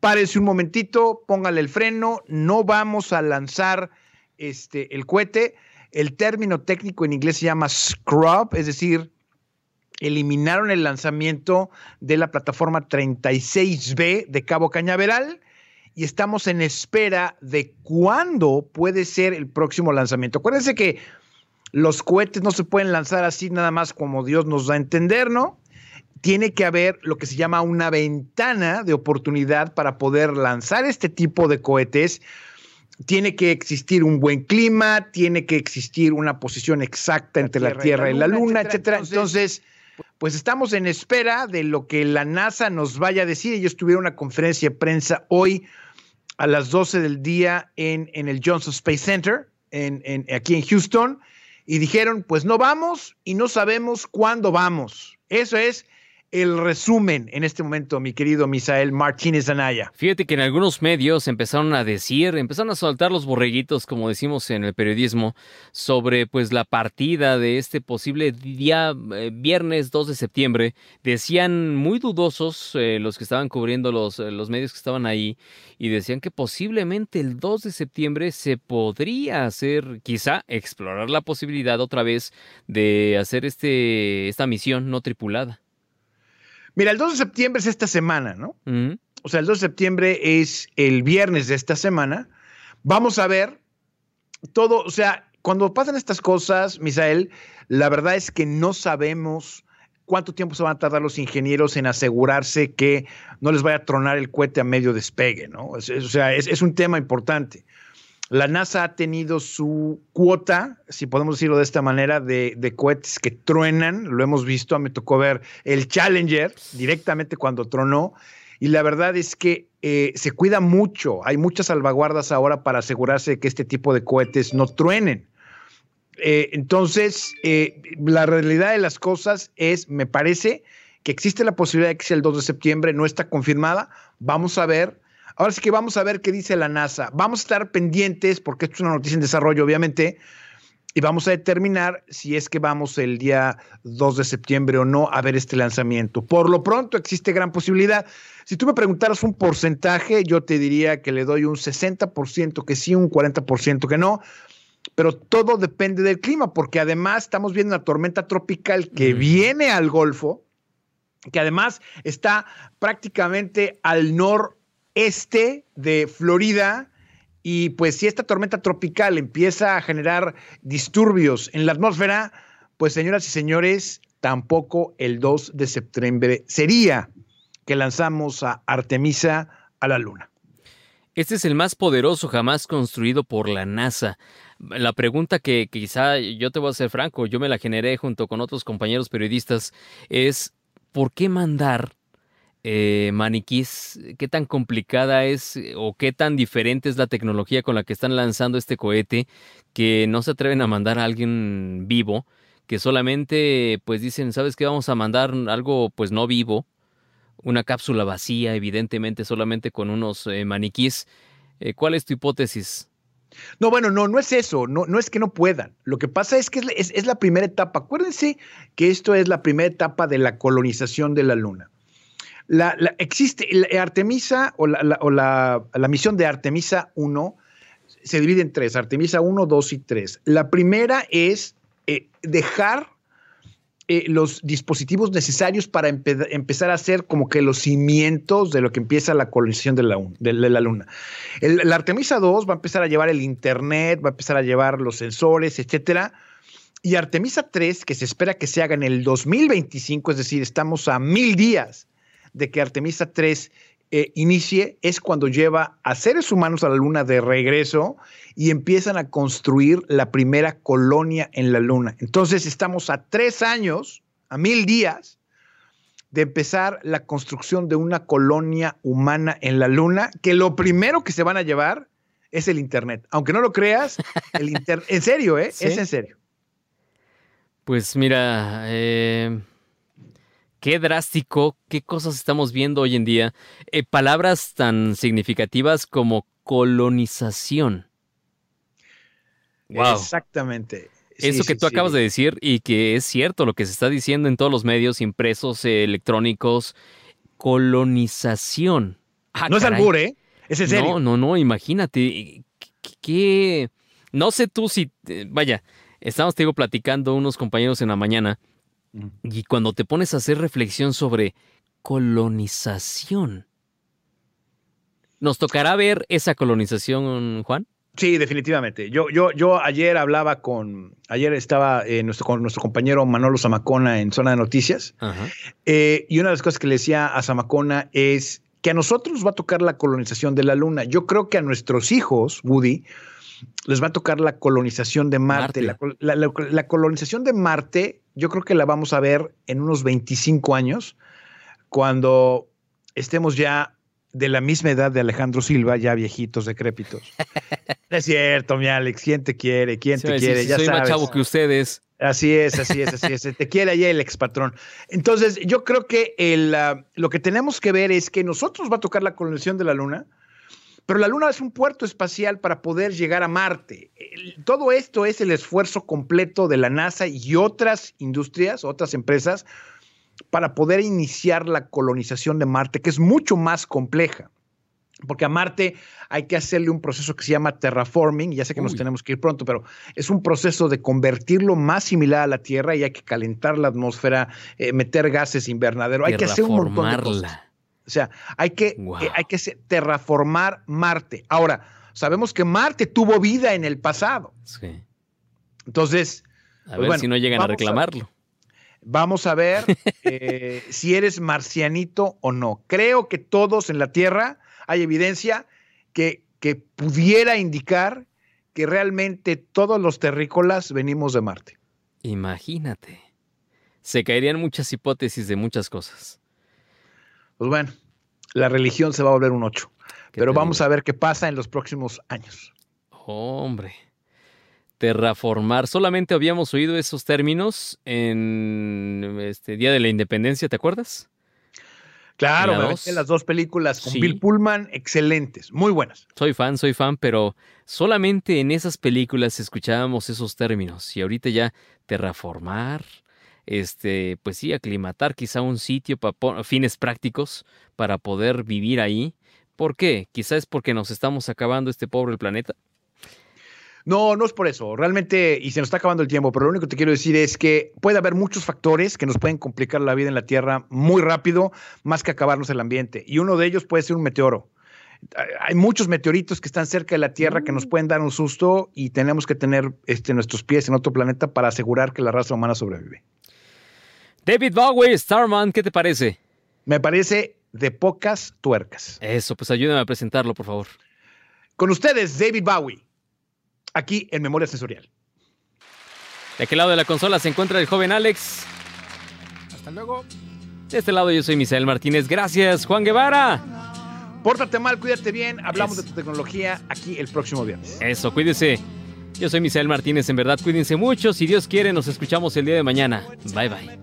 párese un momentito, póngale el freno, no vamos a lanzar este, el cohete. El término técnico en inglés se llama scrub, es decir, eliminaron el lanzamiento de la plataforma 36B de Cabo Cañaveral y estamos en espera de cuándo puede ser el próximo lanzamiento. Acuérdense que los cohetes no se pueden lanzar así nada más como Dios nos da a entender, ¿no? Tiene que haber lo que se llama una ventana de oportunidad para poder lanzar este tipo de cohetes. Tiene que existir un buen clima, tiene que existir una posición exacta entre la Tierra y la Luna, etcétera. Entonces, pues estamos en espera de lo que la NASA nos vaya a decir. Ellos tuvieron una conferencia de prensa hoy a las 12 del día en, en el Johnson Space Center, en, en- aquí en Houston, y dijeron, pues no vamos y no sabemos cuándo vamos. Eso es el resumen en este momento, mi querido Misael Martínez Anaya. Fíjate que en algunos medios empezaron a decir, empezaron a soltar los borreguitos, como decimos en el periodismo, sobre pues la partida de este posible día eh, viernes 2 de septiembre. Decían muy dudosos eh, los que estaban cubriendo los, eh, los medios que estaban ahí y decían que posiblemente el 2 de septiembre se podría hacer, quizá explorar la posibilidad otra vez de hacer este esta misión no tripulada. Mira, el 2 de septiembre es esta semana, ¿no? Ujú. O sea, el 2 de septiembre es el viernes de esta semana. Vamos a ver todo, o sea, cuando pasan estas cosas, Misael, la verdad es que no sabemos cuánto tiempo se van a tardar los ingenieros en asegurarse que no les vaya a tronar el cohete a medio despegue, ¿no? Es- es- o sea, es, es un tema importante. La NASA ha tenido su cuota, si podemos decirlo de esta manera, de, cohetes que truenan. Lo hemos visto, me tocó ver el Challenger directamente cuando tronó. Y la verdad es que eh, se cuida mucho. Hay muchas salvaguardas ahora para asegurarse de que este tipo de cohetes no truenen. Eh, entonces, eh, la realidad de las cosas es, me parece que existe la posibilidad de que sea el 2 de septiembre, no está confirmada. Vamos a ver. Ahora sí que vamos a ver qué dice la NASA. Vamos a estar pendientes, porque esto es una noticia en desarrollo, obviamente, y vamos a determinar si es que vamos el día 2 de septiembre o no a ver este lanzamiento. Por lo pronto existe gran posibilidad. Si tú me preguntaras un porcentaje, yo te diría que le doy un 60% que sí, un 40% que no, pero todo depende del clima, porque además estamos viendo una tormenta tropical que viene al Golfo, que además está prácticamente al noreste de Florida. Y pues si esta tormenta tropical empieza a generar disturbios en la atmósfera, pues señoras y señores, tampoco el 2 de septiembre sería que lanzamos a Artemisa a la Luna. Este es el más poderoso jamás construido por la NASA. La pregunta que quizá yo te voy a hacer franco, yo me la generé junto con otros compañeros periodistas, es ¿por qué mandar eh, maniquís? ¿Qué tan complicada es o qué tan diferente es la tecnología con la que están lanzando este cohete que no se atreven a mandar a alguien vivo? que solamente pues dicen, ¿sabes qué? Vamos a mandar algo pues no vivo, una cápsula vacía, evidentemente solamente con unos eh, maniquís. Eh, ¿Cuál es tu hipótesis? No, bueno, no, no es eso, no, no es que no puedan. Lo que pasa es que es, la primera etapa. Acuérdense que esto es la primera etapa de la colonización de la Luna. La, existe Artemisa o, la, la, misión de Artemisa 1 se divide en tres, Artemisa 1, 2 y 3. La primera es eh, dejar eh, los dispositivos necesarios para empezar a hacer como que los cimientos de lo que empieza la colonización de la, de la Luna. la Artemisa 2 va a empezar a llevar el Internet, va a empezar a llevar los sensores, etcétera. Y Artemisa 3, que se espera que se haga en el 2025, es decir, estamos a mil días de que Artemisa 3 eh, inicie es cuando lleva a seres humanos a la luna de regreso y empiezan a construir la primera colonia en la luna. Entonces estamos a tres años, a mil días, de empezar la construcción de una colonia humana en la luna, que lo primero que se van a llevar es el Internet. Aunque no lo creas, el Internet, en serio, ¿eh? Es en serio. Pues mira, eh, qué drástico, qué cosas estamos viendo hoy en día. Eh, palabras tan significativas como colonización. Wow. Exactamente. Eso que tú acabas de decir y que es cierto lo que se está diciendo en todos los medios impresos, electrónicos, colonización. Ah, no es albur, ¿eh? Es en serio. No, no, no, imagínate. ¿Qué? No sé tú si. Eh, vaya, estamos, te digo, platicando unos compañeros en la mañana y cuando te pones a hacer reflexión sobre colonización, ¿nos tocará ver esa colonización, Juan? Sí, definitivamente. Yo, yo, yo ayer hablaba con, ayer estaba eh, nuestro, con nuestro compañero Manolo Zamacona en Zona de Noticias, eh, y una de las cosas que le decía a Zamacona es que a nosotros nos va a tocar la colonización de la Luna. Yo creo que a nuestros hijos, Woody, les va a tocar la colonización de Marte. La, colonización de Marte, yo creo que la vamos a ver en unos 25 años, cuando estemos ya de la misma edad de Alejandro Silva, ya viejitos, decrépitos. es cierto, mi Alex, ¿quién te quiere? ¿Quién te quiere? ya soy más chavo que ustedes. Así es, así es, así es. Te quiere allá el expatrón. Entonces, yo creo que el, ah, lo que tenemos que ver es que nosotros va a tocar la colonización de la Luna, pero la Luna es un puerto espacial para poder llegar a Marte. Todo esto es el esfuerzo completo de la NASA y otras industrias, otras empresas, para poder iniciar la colonización de Marte, que es mucho más compleja. Porque a Marte hay que hacerle un proceso que se llama terraforming, ya sé que nos tenemos que ir pronto, pero es un proceso de convertirlo más similar a la Tierra y hay que calentar la atmósfera, eh, meter gases invernadero, hay que hacer un montón de cosas. O sea, hay que, eh, hay que terraformar Marte. Ahora, sabemos que Marte tuvo vida en el pasado. Sí. Entonces. A pues ver si no llegan a reclamarlo. vamos a ver eh, si eres marcianito o no. Creo que todos en la Tierra hay evidencia que, que pudiera indicar que realmente todos los terrícolas venimos de Marte. Imagínate. Se caerían muchas hipótesis de muchas cosas. Pues bueno, la religión se va a volver un 8. Pero vamos a ver qué pasa en los próximos años. Hombre. Terraformar. Solamente habíamos oído esos términos en este Día de la Independencia, ¿te acuerdas? Claro, me las dos películas con Bill Pullman, excelentes, muy buenas. Soy fan, soy fan, pero solamente en esas películas escuchábamos esos términos y ahorita ya terraformar, este, pues sí, aclimatar quizá un sitio para fines prácticos para poder vivir ahí. ¿Por qué? Quizá es porque nos estamos acabando este pobre planeta. No, no es por eso. Realmente, y se nos está acabando el tiempo, pero lo único que te quiero decir es que puede haber muchos factores que nos pueden complicar la vida en la Tierra muy rápido, más que acabarnos el ambiente. Y uno de ellos puede ser un meteoro. Hay muchos meteoritos que están cerca de la Tierra que nos mm. pueden dar un susto y tenemos que tener este, nuestros pies en otro planeta para asegurar que la raza humana sobrevive. David Bowie, Starman, ¿qué te parece? Me parece de pocas tuercas. Eso, pues ayúdame a presentarlo, por favor. Con ustedes, David Bowie, aquí en Memoria Sensorial. De aquel lado de la consola se encuentra el joven Alex. Hasta luego. De este lado yo soy Misael Martínez. Gracias, Juan Guevara. Pórtate mal, cuídate bien. Hablamos de tu tecnología aquí el próximo viernes. Eso, cuídese. Yo soy Misael Martínez, en verdad, cuídense mucho. Si Dios quiere, nos escuchamos el día de mañana. Bye bye.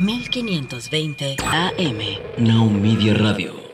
Mil quinientos veinte AM. Now Media Radio.